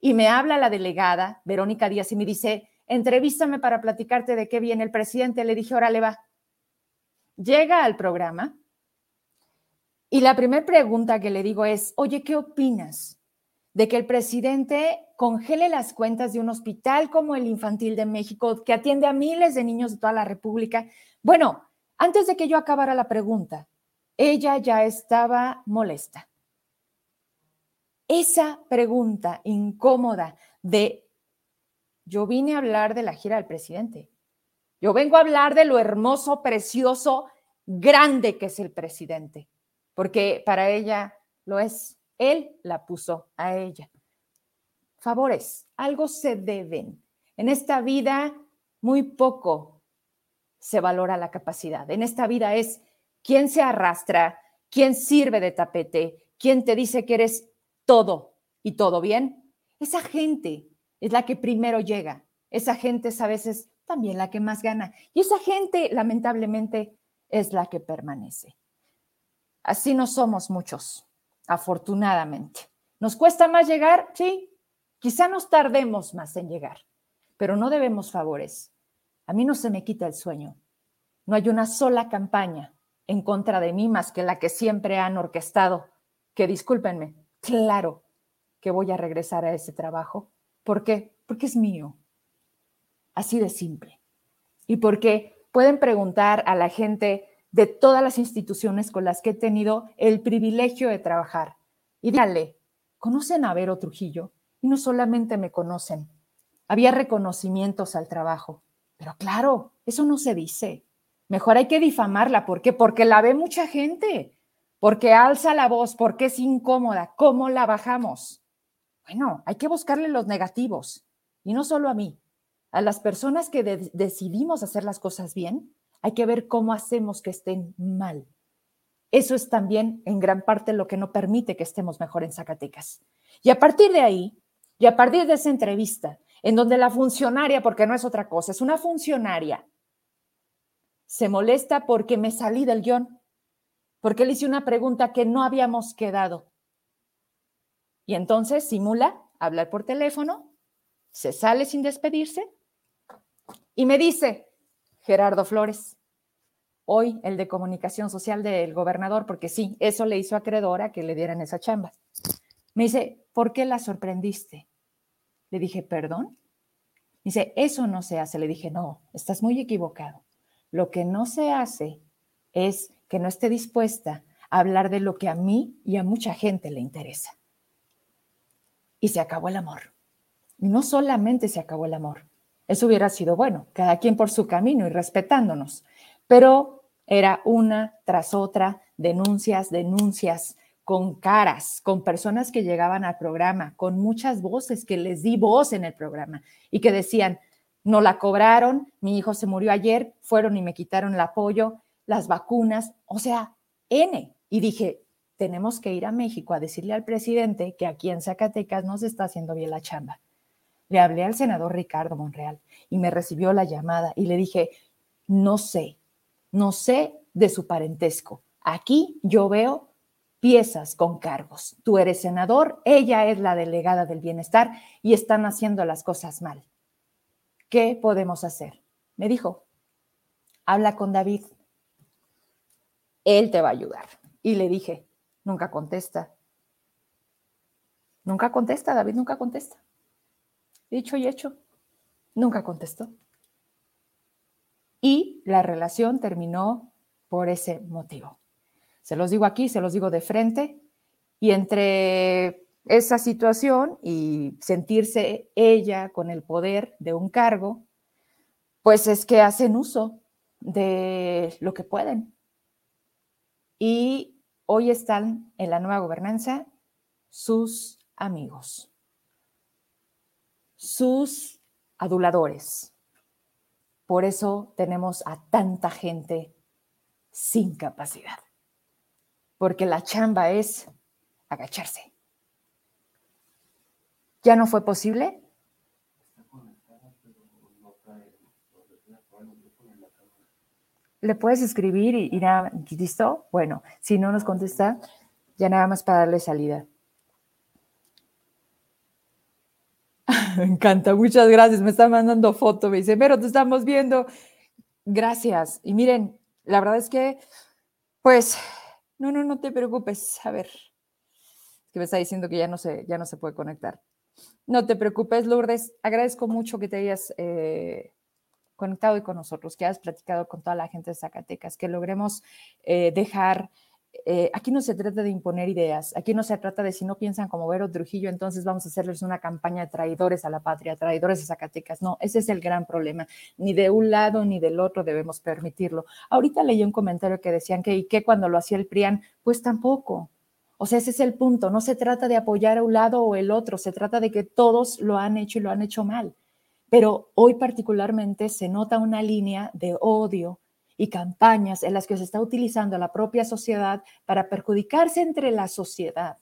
y me habla la delegada, Verónica Díaz, y me dice, entrevístame para platicarte de qué viene el presidente. Le dije, órale va. Llega al programa y la primera pregunta que le digo es, oye, ¿qué opinas de que el presidente congele las cuentas de un hospital como el Infantil de México, que atiende a miles de niños de toda la República? Bueno, antes de que yo acabara la pregunta, ella ya estaba molesta. Esa pregunta incómoda de, yo vine a hablar de la gira del presidente, yo vengo a hablar de lo hermoso, precioso, grande que es el presidente, porque para ella lo es. Él la puso a ella. Favores, algo se deben. En esta vida muy poco se valora la capacidad. En esta vida es quién se arrastra, quién sirve de tapete, quién te dice que eres todo y todo bien. Esa gente es la que primero llega. Esa gente es a veces también la que más gana. Y esa gente, lamentablemente, es la que permanece. Así no somos muchos afortunadamente. ¿Nos cuesta más llegar? Sí, quizá nos tardemos más en llegar, pero no debemos favores. A mí no se me quita el sueño. No hay una sola campaña en contra de mí más que la que siempre han orquestado. Que discúlpenme, claro que voy a regresar a ese trabajo. ¿Por qué? Porque es mío. Así de simple. Y porque pueden preguntar a la gente de todas las instituciones con las que he tenido el privilegio de trabajar. Y díganle, ¿conocen a Vero Trujillo? Y no solamente me conocen, había reconocimientos al trabajo. Pero claro, eso no se dice. Mejor hay que difamarla. ¿Por qué? Porque la ve mucha gente, porque alza la voz, porque es incómoda. ¿Cómo la bajamos? Bueno, hay que buscarle los negativos. Y no solo a mí, a las personas que decidimos hacer las cosas bien, hay que ver cómo hacemos que estén mal. Eso es también en gran parte lo que no permite que estemos mejor en Zacatecas. Y a partir de ahí, y a partir de esa entrevista, en donde la funcionaria, porque no es otra cosa, es una funcionaria, se molesta porque me salí del guion, porque le hice una pregunta que no habíamos quedado. Y entonces simula hablar por teléfono, se sale sin despedirse y me dice, Gerardo Flores, hoy el de comunicación social del gobernador, porque sí, eso le hizo acreedora que le dieran esa chamba. Me dice, ¿por qué la sorprendiste? Le dije, perdón. Dice, eso no se hace. Le dije, no, estás muy equivocado. Lo que no se hace es que no esté dispuesta a hablar de lo que a mí y a mucha gente le interesa. Y se acabó el amor. Y no solamente se acabó el amor, eso hubiera sido bueno, cada quien por su camino y respetándonos. Pero era una tras otra, denuncias, denuncias, con caras, con personas que llegaban al programa, con muchas voces que les di voz en el programa y que decían, no la cobraron, mi hijo se murió ayer, fueron y me quitaron el apoyo, las vacunas, o sea, N. Y dije, tenemos que ir a México a decirle al presidente que aquí en Zacatecas no se está haciendo bien la chamba. Le hablé al senador Ricardo Monreal y me recibió la llamada y le dije, no sé, no sé de su parentesco. Aquí yo veo piezas con cargos. Tú eres senador, ella es la delegada del bienestar y están haciendo las cosas mal. ¿Qué podemos hacer? Me dijo, habla con David. Él te va a ayudar. Y le dije, nunca contesta. Nunca contesta, David nunca contesta. Dicho y hecho. Nunca contestó. Y la relación terminó por ese motivo. Se los digo aquí, se los digo de frente. Y entre esa situación y sentirse ella con el poder de un cargo, pues es que hacen uso de lo que pueden. Y hoy están en la nueva gobernanza sus amigos, sus aduladores. Por eso tenemos a tanta gente sin capacidad, porque la chamba es agacharse. ¿Ya no fue posible? le puedes escribir y, nada, ¿listo? Bueno, si no nos contesta, ya nada más para darle salida. Me encanta, muchas gracias. Me está mandando foto, me dice, pero te estamos viendo. Gracias. Y miren, la verdad es que, pues, no, no, no te preocupes. A ver, que me está diciendo que ya no se, ya no se puede conectar. No te preocupes, Lourdes. Agradezco mucho que te hayas eh, conectado y con nosotros, que has platicado con toda la gente de Zacatecas, que logremos eh, dejar eh, aquí no se trata de imponer ideas, aquí no se trata de si no piensan como Vero Trujillo, entonces vamos a hacerles una campaña de traidores a la patria, traidores a Zacatecas. No, ese es el gran problema. Ni de un lado ni del otro debemos permitirlo. Ahorita leí un comentario que decían que, ¿y qué cuando lo hacía el PRIAN? Pues tampoco. O sea, ese es el punto. No se trata de apoyar a un lado o el otro, se trata de que todos lo han hecho y lo han hecho mal pero hoy particularmente se nota una línea de odio y campañas en las que se está utilizando la propia sociedad para perjudicarse entre la sociedad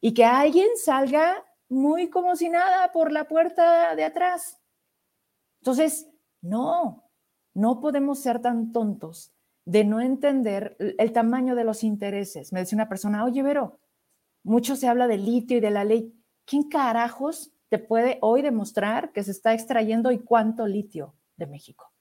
y que alguien salga muy como si nada por la puerta de atrás. Entonces, no, no podemos ser tan tontos de no entender el tamaño de los intereses. Me decía una persona, oye, Vero, mucho se habla del litio y de la ley. ¿Quién carajos puede hoy demostrar que se está extrayendo y cuánto litio de México.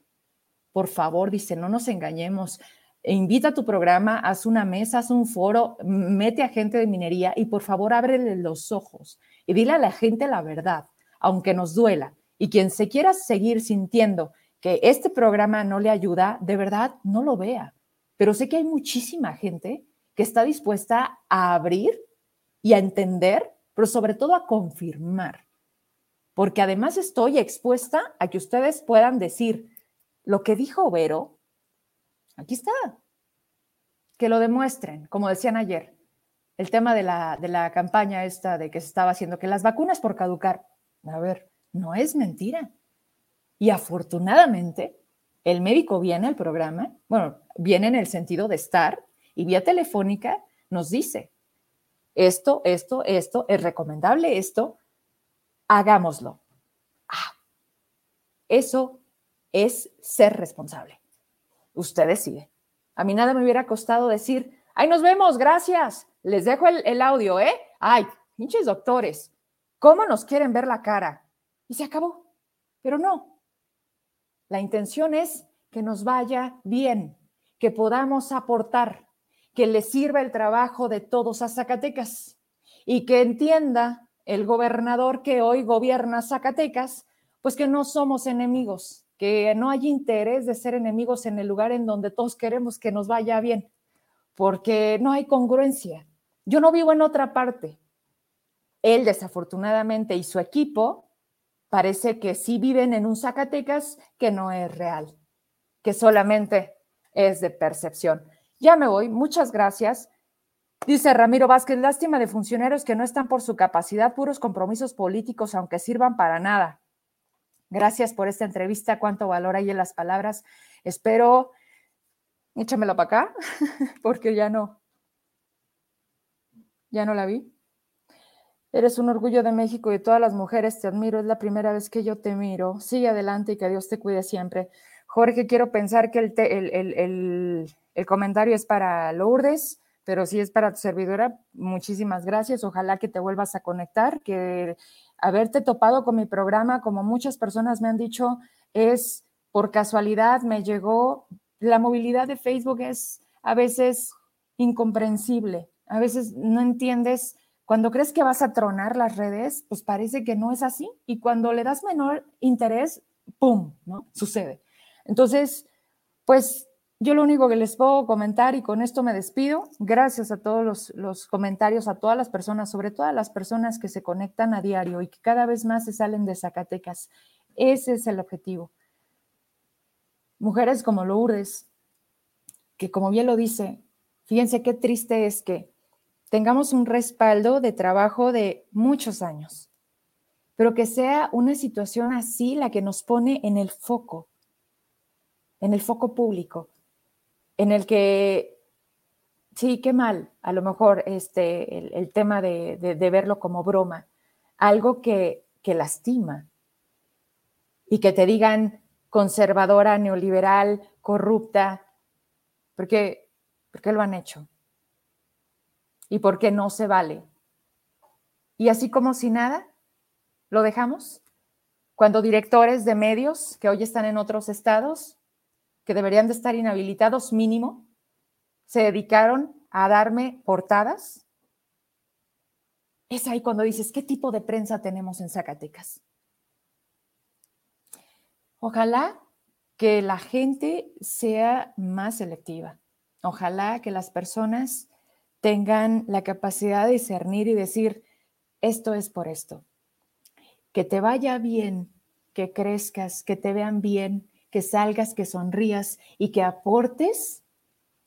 Por favor, dice, no nos engañemos. Invita a tu programa, haz una mesa, haz un foro, mete a gente de minería y por favor ábrele los ojos y dile a la gente la verdad, aunque nos duela. Y quien se quiera seguir sintiendo que este programa no le ayuda, de verdad no lo vea. Pero sé que hay muchísima gente que está dispuesta a abrir y a entender, pero sobre todo a confirmar porque además estoy expuesta a que ustedes puedan decir lo que dijo Vero, aquí está, que lo demuestren, como decían ayer, el tema de la, de la campaña esta de que se estaba haciendo, que las vacunas por caducar, a ver, no es mentira. Y afortunadamente, el médico viene al programa, bueno, viene en el sentido de estar y vía telefónica nos dice, esto, esto, esto, es recomendable esto, hagámoslo. Ah, eso es ser responsable. Usted decide. A mí nada me hubiera costado decir, ay, nos vemos, gracias. Les dejo el, el audio, ¿eh? Ay, pinches doctores, ¿cómo nos quieren ver la cara? Y se acabó. Pero no. La intención es que nos vaya bien, que podamos aportar, que le sirva el trabajo de todos a Zacatecas y que entienda el gobernador que hoy gobierna Zacatecas, pues que no somos enemigos, que no hay interés de ser enemigos en el lugar en donde todos queremos que nos vaya bien, porque no hay congruencia. Yo no vivo en otra parte. Él, desafortunadamente, y su equipo, parece que sí viven en un Zacatecas que no es real, que solamente es de percepción. Ya me voy, muchas gracias. Dice Ramiro Vázquez, lástima de funcionarios que no están por su capacidad, puros compromisos políticos, aunque sirvan para nada. Gracias por esta entrevista, cuánto valor hay en las palabras. Espero, échamelo para acá, porque ya no, ya no la vi. Eres un orgullo de México y de todas las mujeres, te admiro, es la primera vez que yo te miro. Sigue adelante y que Dios te cuide siempre. Jorge, quiero pensar que el, el, el comentario es para Lourdes pero si es para tu servidora, muchísimas gracias. Ojalá que te vuelvas a conectar, que haberte topado con mi programa, como muchas personas me han dicho, es por casualidad, me llegó. La movilidad de Facebook es a veces incomprensible, a veces no entiendes Cuando crees que vas a tronar las redes, pues parece que no es así. Y cuando le das menor interés, ¡pum! ¿no? Sucede. Entonces, pues yo lo único que les puedo comentar y con esto me despido. Gracias a todos los, comentarios, a todas las personas, sobre todo a las personas que se conectan a diario y que cada vez más se salen de Zacatecas. Ese es el objetivo. Mujeres como Lourdes, que como bien lo dice, fíjense qué triste es que tengamos un respaldo de trabajo de muchos años, pero que sea una situación así la que nos pone en el foco, en el foco público, en el que, sí, qué mal, a lo mejor este, el, tema de, verlo como broma, algo que, que lastima y que te digan conservadora, neoliberal, corrupta, porque, porque lo han hecho y por qué no se vale. Y así como si nada, lo dejamos. Cuando directores de medios que hoy están en otros estados, que deberían de estar inhabilitados mínimo, se dedicaron a darme portadas, es ahí cuando dices, ¿qué tipo de prensa tenemos en Zacatecas? Ojalá que la gente sea más selectiva. Ojalá que las personas tengan la capacidad de discernir y decir, esto es por esto. Que te vaya bien, que crezcas, que te vean bien, que salgas, que sonrías y que aportes,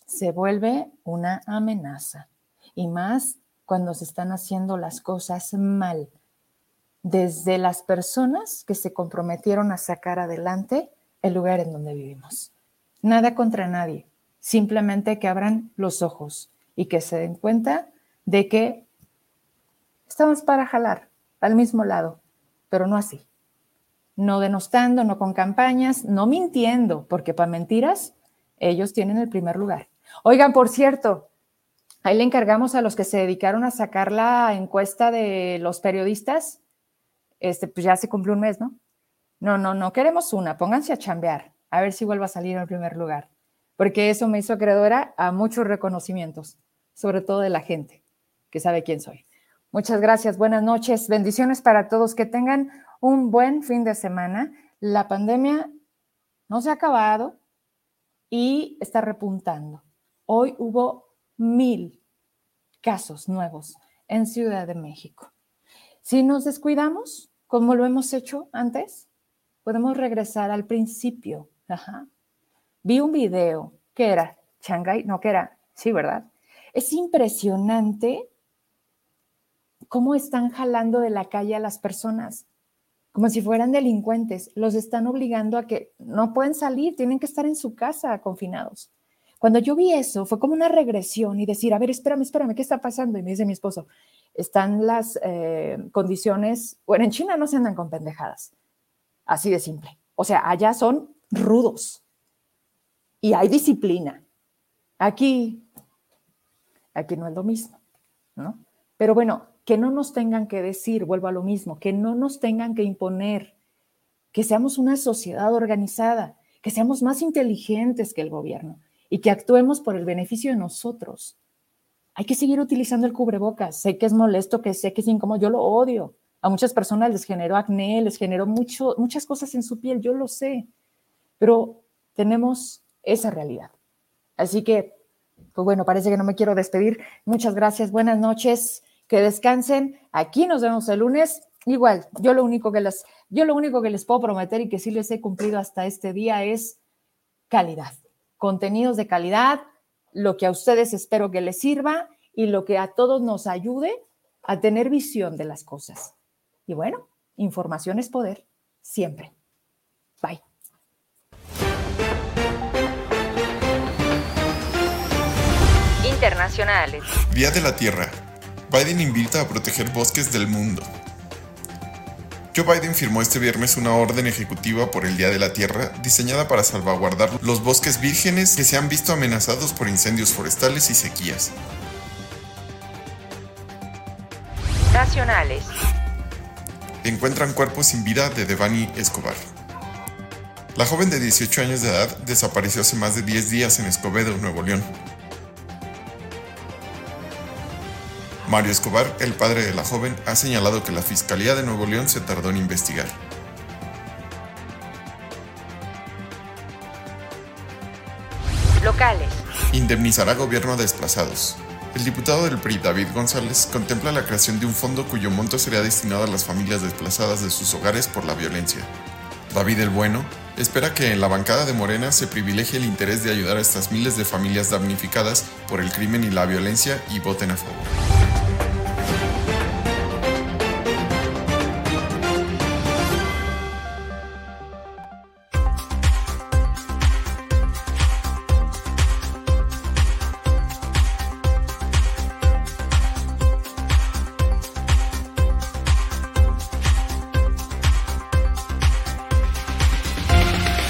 se vuelve una amenaza. Y más cuando se están haciendo las cosas mal. Desde las personas que se comprometieron a sacar adelante el lugar en donde vivimos. Nada contra nadie, simplemente que abran los ojos y que se den cuenta de que estamos para jalar al mismo lado, pero no así. No denostando, no con campañas, no mintiendo, porque para mentiras ellos tienen el primer lugar. Oigan, por cierto, ahí le encargamos a los que se dedicaron a sacar la encuesta de los periodistas. Este, pues ya se cumplió un mes, ¿no? No, no, no queremos una, pónganse a chambear, a ver si vuelvo a salir en el primer lugar, porque eso me hizo acreedora a muchos reconocimientos sobre todo de la gente que sabe quién soy. Muchas gracias, buenas noches, bendiciones para todos, que tengan un buen fin de semana. La pandemia no se ha acabado y está repuntando. Hoy hubo mil casos nuevos en Ciudad de México. Si nos descuidamos, como lo hemos hecho antes, podemos regresar al principio. Vi un video que era Shanghai, no que era, sí, ¿verdad? Es impresionante cómo están jalando de la calle a las personas, como si fueran delincuentes. Los están obligando a que no pueden salir, tienen que estar en su casa confinados. Cuando yo vi eso, fue como una regresión y decir, a ver, espérame, espérame, ¿qué está pasando? Y me dice mi esposo, están las eh, condiciones, bueno, en China no se andan con pendejadas, así de simple. O sea, allá son rudos y hay disciplina. Aquí aquí no es lo mismo, ¿no? Pero bueno, que no nos tengan que decir, vuelvo a lo mismo, que no nos tengan que imponer, que seamos una sociedad organizada, que seamos más inteligentes que el gobierno y que actuemos por el beneficio de nosotros. Hay que seguir utilizando el cubrebocas. Sé que es molesto, que sé que es incómodo, yo lo odio. A muchas personas les generó acné, les generó mucho, muchas cosas en su piel, yo lo sé, pero tenemos esa realidad. Así que pues bueno, parece que no me quiero despedir. Muchas gracias, buenas noches, que descansen. Aquí nos vemos el lunes. Igual, yo lo único que les, yo lo único que les puedo prometer y que sí les he cumplido hasta este día es calidad, contenidos de calidad, lo que a ustedes espero que les sirva y lo que a todos nos ayude a tener visión de las cosas. Y bueno, información es poder, siempre. Bye. internacionales. Día de la Tierra. Biden invita a proteger bosques del mundo. Joe Biden firmó este viernes una orden ejecutiva por el Día de la Tierra diseñada para salvaguardar los bosques vírgenes que se han visto amenazados por incendios forestales y sequías. Nacionales. Encuentran cuerpos sin vida de Devani Escobar. La joven de 18 años de edad desapareció hace más de 10 días en Escobedo, Nuevo León. Mario Escobar, el padre de la joven, ha señalado que la Fiscalía de Nuevo León se tardó en investigar. Locales. Indemnizará gobierno a desplazados. El diputado del PRI, David González, contempla la creación de un fondo cuyo monto sería destinado a las familias desplazadas de sus hogares por la violencia. David el Bueno espera que en la bancada de Morena se privilegie el interés de ayudar a estas miles de familias damnificadas por el crimen y la violencia y voten a favor.